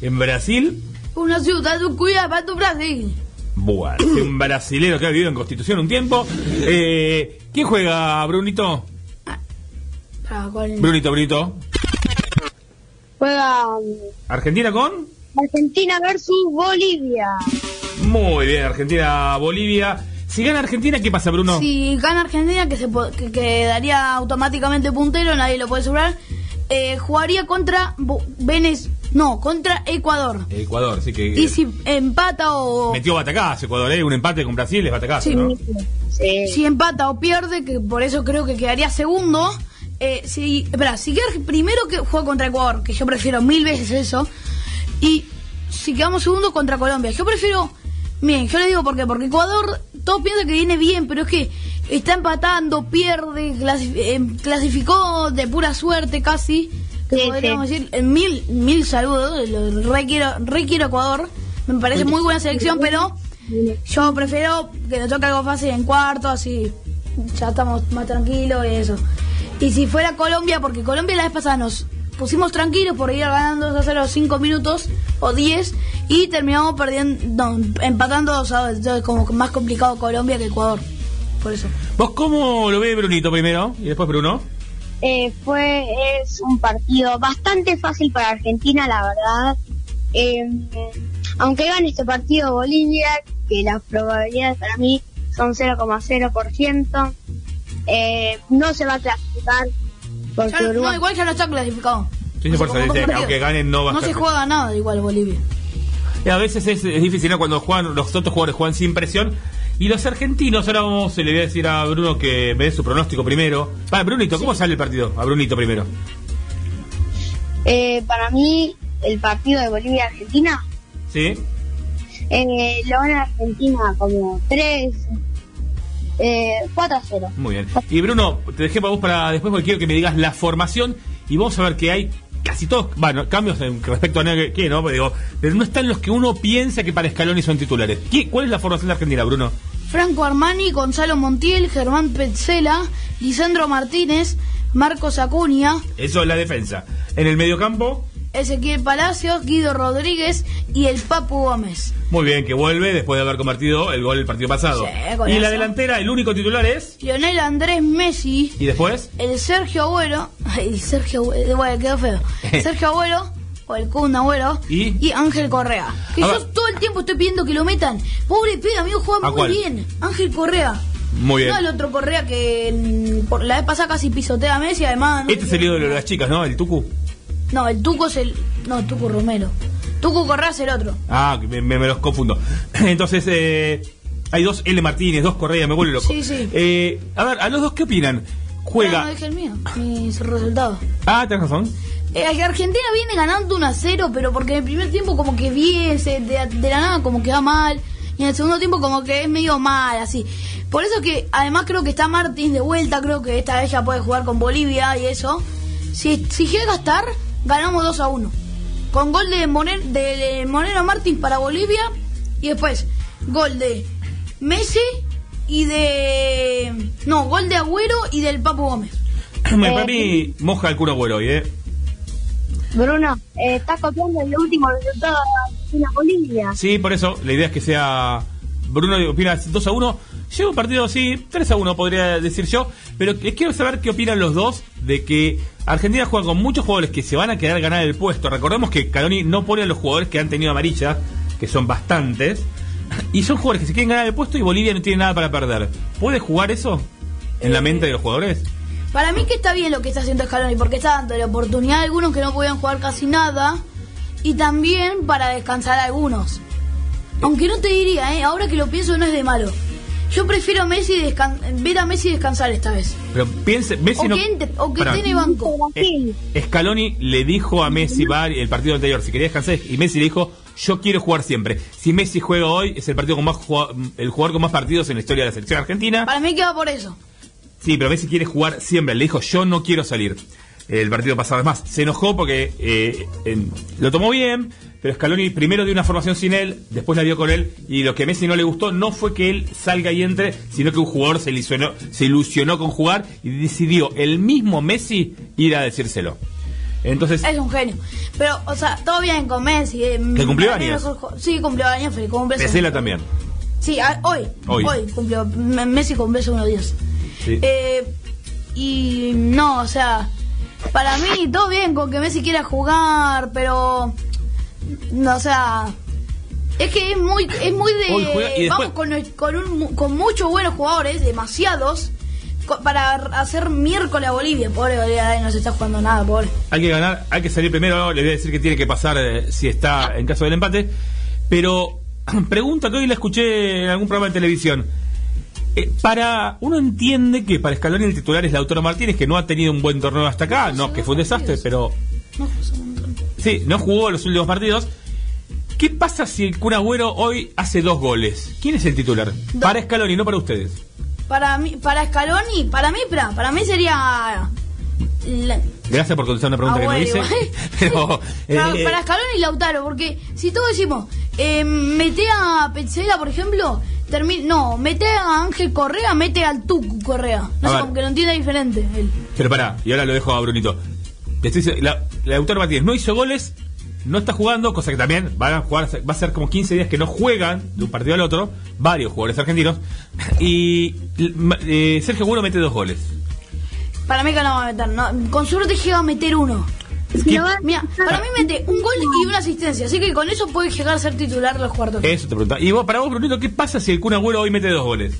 en Brasil. Una ciudad de cuida para tu Brasil. Bueno, es un brasilero que ha vivido en Constitución un tiempo. Eh, ¿Quién juega, Brunito? ¿Para cuál? Brunito, Brunito. Juega um, ¿Argentina con? Argentina versus Bolivia. Muy bien, Argentina, Bolivia. Si gana Argentina, ¿qué pasa, Bruno? Si gana Argentina, que se que quedaría automáticamente puntero, nadie lo puede asegurar. eh, jugaría contra Bo- Venez, no, contra Ecuador. Ecuador, sí que Y si empata o metió batacazo Ecuador, ¿eh? Un empate con Brasil es batacazo, Sí, ¿no? si empata o pierde, que por eso creo que quedaría segundo, eh, si, espera, si queda primero que juega contra Ecuador, que yo prefiero mil veces eso, y si quedamos segundo contra Colombia, yo prefiero, miren, yo le digo por qué, porque Ecuador, todos piensan que viene bien, pero es que está empatando, pierde, eh, clasificó de pura suerte casi, podríamos decir, eh, mil, mil saludos, lo re quiero, re quiero Ecuador, me parece muy buena selección, pero yo prefiero que nos toque algo fácil en cuarto, así ya estamos más tranquilos y eso. Y si fuera Colombia, porque Colombia la vez pasada nos pusimos tranquilos por ir ganando 2 a 0 5 minutos o 10 y terminamos perdiendo, no, empatando 2 a 2. Entonces, como que más complicado Colombia que Ecuador. Por eso. ¿Vos cómo lo ve Brunito primero y después Bruno? Eh, fue es un partido bastante fácil para Argentina, la verdad. Eh, aunque gane este partido Bolivia, que las probabilidades para mí son 0,0%, eh, no se va a clasificar porque Ya- no, Uruguay igual ya no está clasificado. Sí, sí, por eso Como dice, partido. aunque ganen no va a No estar se juega nada igual Bolivia. Y a veces es, es difícil, ¿no? Cuando juegan, los otros jugadores juegan sin presión. Y los argentinos, ahora vamos, le voy a decir a Bruno que me dé su pronóstico primero. Va, Brunito, ¿cómo sale el partido? A Brunito primero. Eh, para mí, el partido de Bolivia-Argentina, ¿Sí? eh, lo gana Argentina como 3, eh, 4 a 0. Muy bien. Y Bruno, te dejé para vos para después porque quiero que me digas la formación y vamos a ver que hay casi todos, bueno, cambios en respecto a que, no, pero digo, pero no están los que uno piensa que para Scaloni son titulares. ¿Qué, ¿Cuál es la formación de Argentina, Bruno? Franco Armani, Gonzalo Montiel, Germán Petzela, Lisandro Martínez, Marcos Acuña, Eso es la defensa. En el mediocampo, Ezequiel Palacios, Guido Rodríguez y el Papu Gómez. muy bien, que vuelve después de haber convertido el gol el partido pasado. Sí, y la delantera, el único titular es. Lionel Andrés Messi, ¿Y después? el Sergio Abuelo, el Sergio bueno, quedó feo. Sergio Abuelo, o el Kun Abuelo, ¿Y? Ángel Correa. Que A yo ver. todo el tiempo estoy pidiendo que lo metan. Pobre pibe, amigo, juega ¿A muy cuál? bien. Ángel Correa. Muy bien. No el otro Correa que por la vez pasada casi pisotea a Messi, además. no Este es el ídolo de las chicas, ¿no? El Tucu. No, el Tuco es el. No, el Tuco Romero. Tuco Correa es el otro. Ah, me, me- me los confundo. Entonces, eh, hay dos L. Martínez, dos Correa, me vuelve loco. Sí, sí. Eh, a ver, a los dos, ¿qué opinan? Ah, no Juega. dije el mío, mis resultados. Ah, tenés razón. Eh, Argentina viene ganando 1 a 0, pero porque en el primer tiempo como que bien, se- de, de la nada como que va mal, y en el segundo tiempo como que es medio mal, así. Por eso que además creo que está Martins de vuelta, creo que esta vez ya puede jugar con Bolivia y eso. Si, si llega a estar, ganamos 2 a 1. Con gol de, Moner, de Monero Martins para Bolivia y después gol de Messi y de... No, gol de Agüero y del Papu Gómez. Me- Para mí, moja el culo abuelo hoy, ¿eh? Bruno, eh, está copiando el último resultado de Argentina-Bolivia. Sí, por eso, la idea es que sea. Bruno opina 2 a 1. Lleva un partido, sí, 3 a 1 podría decir yo. Pero les quiero saber qué opinan los dos de que Argentina juega con muchos jugadores que se van a quedar ganar el puesto. Recordemos que Caloni no pone a los jugadores que han tenido amarilla, que son bastantes. Y son jugadores que se quieren ganar el puesto y Bolivia no tiene nada para perder. ¿Puede jugar eso en la mente de los jugadores? Para mí que está bien lo que está haciendo Scaloni, porque está dando la oportunidad a algunos que no podían jugar casi nada, y también para descansar a algunos. Aunque no te diría, ¿eh? ahora que lo pienso no es de malo. Yo prefiero a Messi descan- ver a Messi descansar esta vez. Pero piense, Messi o, no. que entre- o que tiene banco. Scaloni le dijo a Messi va, el partido anterior si quería descansar y Messi le dijo yo quiero jugar siempre. Si Messi juega hoy es el partido con más el jugador con más partidos en la historia de la selección argentina. Para mí que va por eso. Sí, pero Messi quiere jugar siempre. Le dijo yo no quiero salir. El partido pasado es más se enojó porque eh, en- lo tomó bien, pero Scaloni primero dio una formación sin él, después la dio con él y lo que a Messi no le gustó no fue que él salga y entre, sino que un jugador se ilusionó, se ilusionó con jugar y decidió el mismo Messi ir a decírselo. Entonces, Es un genio. Pero, o sea, todo bien con Messi. eh, ¿Que cumplió años? mejor Sí, cumplió años, feliz cumple. Pesela también. Sí, a- hoy, Hoy. hoy. cumplió. Messi cumplió hace unos días. Sí. Eh, y no, o sea, para mí todo bien con que Messi quiera jugar, pero no, o sea, es que es muy es muy de Hoy juega y después- vamos con, con, un- con muchos buenos jugadores, demasiados co- para hacer miércoles a Bolivia, pobre Bolivia, no se está jugando nada, pobre. Hay que ganar, hay que salir primero. Le voy a decir que tiene que pasar eh, si está en caso del empate. Pero pregunta que hoy la escuché en algún programa de televisión. Eh, para uno entiende que para Scaloni el titular es Lautaro Martínez, que no ha tenido un buen torneo hasta acá, no, que fue un desastre, pero sí, no jugó los últimos partidos. ¿Qué pasa si el Kun Agüero hoy hace dos goles? ¿Quién es el titular? Para Scaloni, no para ustedes. Para mí, para Scaloni, para mí, para, para mí sería la- Gracias por contestar una pregunta que no Agüero. hice. Pero, eh, para Scaloni y Lautaro, porque si todos decimos, eh, mete a Petzela, por ejemplo, termi- no, mete a Ángel Correa, mete al Tucu Correa. No sé, ver. como que lo entiende diferente. él. Pero pará, y ahora lo dejo a Brunito. Estoy la, la Lautaro Martínez no hizo goles, no está jugando, cosa que también van a jugar, va a ser como 15 días que no juegan de un partido al otro, varios jugadores argentinos, y eh, Sergio Agüero mete dos goles. Para mí que no va a meter, no, con suerte llega a meter uno. Mira, para mí mete un gol y una asistencia, así que con eso puede llegar a ser titular los cuartos. Eso te pregunta. Y vos, para vos, Brunito, ¿qué pasa si el Kun Agüero hoy mete dos goles?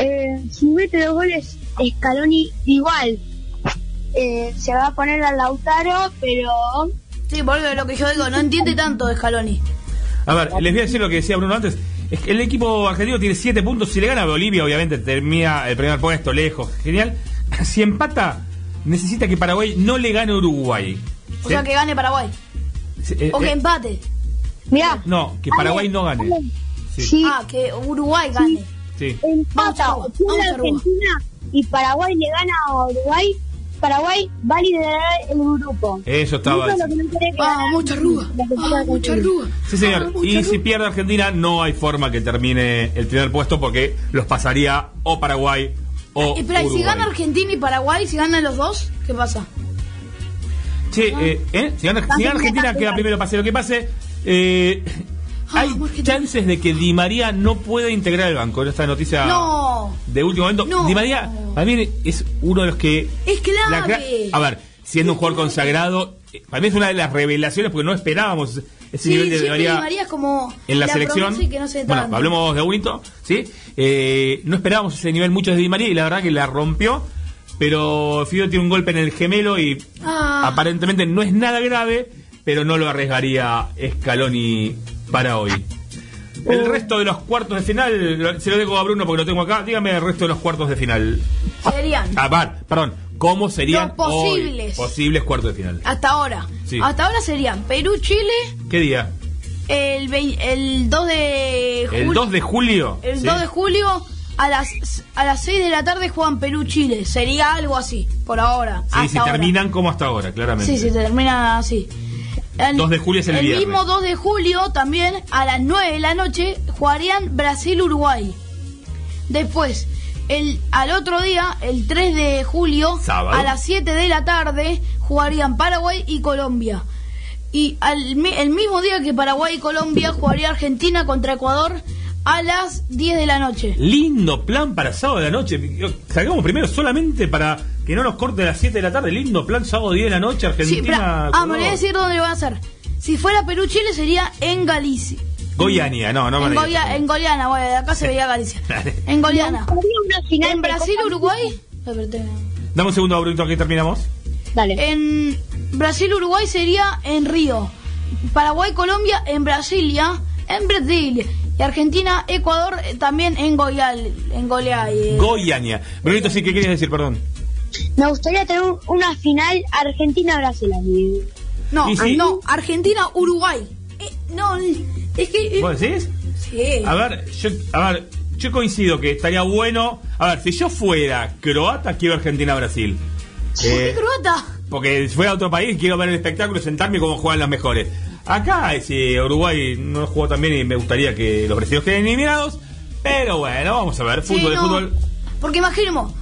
Eh, si mete dos goles, Scaloni igual. Eh, se va a poner al Lautaro, pero... Sí, porque lo que yo digo, no entiende tanto de Scaloni. A ver, les voy a decir lo que decía Bruno antes. Es que el equipo argentino tiene 7 puntos. Si le gana a Bolivia, obviamente termina el primer puesto, lejos. Genial. Si empata, necesita que Paraguay no le gane a Uruguay. O sea, que gane Paraguay. Sí, eh, O que eh, empate. Mira. No, que Paraguay no gane. Sí. Ah, que Uruguay gane. Sí. Empata o pierde Argentina y Paraguay le gana a Uruguay, Paraguay va a liderar el grupo. Eso estaba. Eso es lo que no Ah, mucha arruga. Ah, mucha arruga. Sí, señor. Y si pierde Argentina, no hay forma que termine el primer puesto porque los pasaría o Paraguay o Espera, y si gana Argentina y Paraguay, si ganan los dos, ¿qué pasa? Che, eh, ¿eh? Si, gana, si gana Argentina, queda primero pase lo que pase. Eh, hay chances de que Di María no pueda integrar el banco. Esta noticia No. de último momento. No. Di María, para mí, es uno de los que. Es la clave. a ver, siendo un jugador consagrado, eh, para mí es una de las revelaciones porque no esperábamos ese Sí, nivel de Di María es como en la, selección. promesa y que no se bueno, tanto. hablemos de Agüito, ¿sí? Eh, no esperábamos ese nivel mucho de Di María y la verdad que la rompió. Pero Fido tiene un golpe en el gemelo y Ah. aparentemente no es nada grave, pero no lo arriesgaría Scaloni para hoy. El resto de los cuartos de final, se lo dejo a Bruno porque lo tengo acá. Dígame el resto de los cuartos de final. Serían Ah, perdón. ¿Cómo serían Los posibles. hoy? posibles cuartos de final? hasta ahora. Sí. Hasta ahora serían Perú-Chile ¿Qué día? el, el 2 de ¿El julio. 2 de julio? El ¿Sí? 2 de julio a las a las 6 de la tarde juegan Perú-Chile. Sería algo así, por ahora. Sí, hasta si ahora. terminan como hasta ahora, claramente. Sí, sí, termina así. El, 2 de julio es el viernes. mismo 2 de julio también a las 9 de la noche jugarían Brasil-Uruguay. Después, el, al otro día, el 3 de julio, Sábado. a las 7 de la tarde, jugarían Paraguay y Colombia. Y al, el mismo día que Paraguay y Colombia, jugaría Argentina contra Ecuador a las 10 de la noche. Lindo plan para sábado de la noche. Salgamos primero solamente para que no nos corte a las 7 de la tarde. Lindo plan sábado 10 de la noche, Sí, Argentina. pero- ah, me voy a decir dónde lo van a hacer. Si fuera Perú-Chile sería en Galicia. Goiania, no, no en, Goya- en Goliana, bueno, de acá se veía Galicia. En Goliana. En Brasil, Uruguay. Dame un segundo, Brunito, que terminamos. En Brasil, Uruguay sería en Río. Paraguay, Colombia en Brasilia. En Brasil. Y Argentina, Ecuador eh, también en Goial. En Goial. Goiania. Brunito, sí, ¿qué querías decir? Perdón. Me gustaría tener un- una final Argentina-Brasil. No, sí. no, Argentina, Uruguay. Eh, no, es que. eh, ¿Vos decís? sí. A ver, yo, a ver, yo coincido que estaría bueno. A ver, si yo fuera croata, quiero Argentina-Brasil. ¿Por qué Eh, croata? porque si fuera a otro país, quiero ver el espectáculo, sentarme como juegan las mejores. Acá, si Uruguay no jugó tan bien y me gustaría que los brasileños queden eliminados. Pero bueno, vamos a ver, Sí, fútbol, no. fútbol. Porque imaginemos,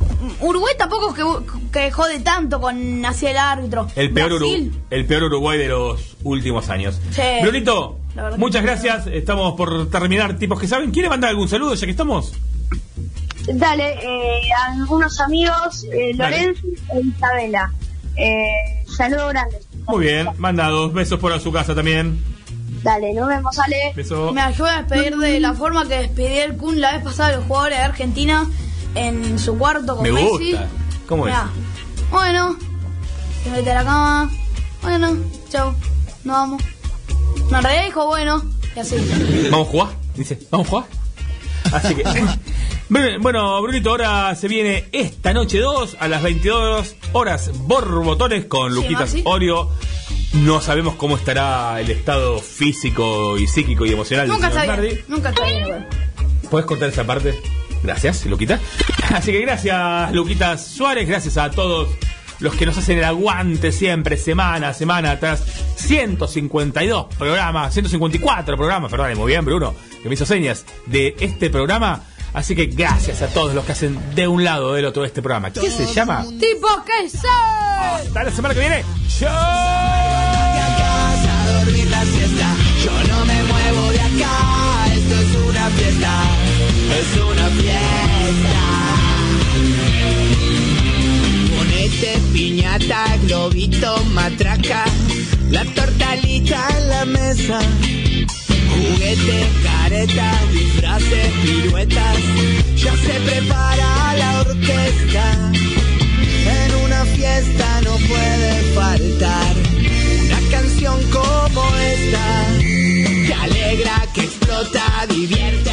Uruguay tampoco es que, que jode tanto con hacia el árbitro. El peor, Brasil, el peor Uruguay de los últimos años. Sí. Brunito, muchas gracias. Estamos por terminar. Tipos que saben. ¿Quiere mandar algún saludo ya que estamos? Dale, eh, a algunos amigos, eh, Dale. Lorenzo e Isabela. Eh, saludos grandes. Muy bien, mandados. Besos por a su casa también. Dale, nos vemos, Ale. Beso. Me ayuda a despedir de la forma que despedí el Kun la vez pasada los jugadores de Argentina en su cuarto con Me Messi. gusta. ¿Cómo es? Bueno, te mete a la cama. Bueno, chau, nos vamos. No, en realidad dijo bueno, y así. Vamos a jugar. Dice, vamos a jugar. Así que. Bueno, Brunito, ahora se viene esta noche 2 a las 22 horas Borbotones con Sí, Luquitas Maxi. Orio. No sabemos cómo estará el estado físico y psíquico y emocional Nunca bien. Nardi. Nunca igual. ¿Puedes cortar esa parte? Gracias, Luquita. Así que gracias, Luquita Suárez. Gracias a todos los que nos hacen el aguante siempre, semana a semana, tras 152 programas, 154 programas, perdón, muy bien, Bruno, que me hizo señas de este programa. Así que gracias a todos los que hacen de un lado o del otro este programa. ¿Qué se llama? Tipo que saben. Hasta la semana que viene. ¡Chao! a dormir la siesta. Yo no me muevo de acá. Esto es una fiesta. Es una fiesta. Este piñata, globito, matraca, la tortalita en la mesa. Juguete, careta, disfraces, piruetas, ya se prepara la orquesta. En una fiesta no puede faltar una canción como esta, que alegra, que explota, divierte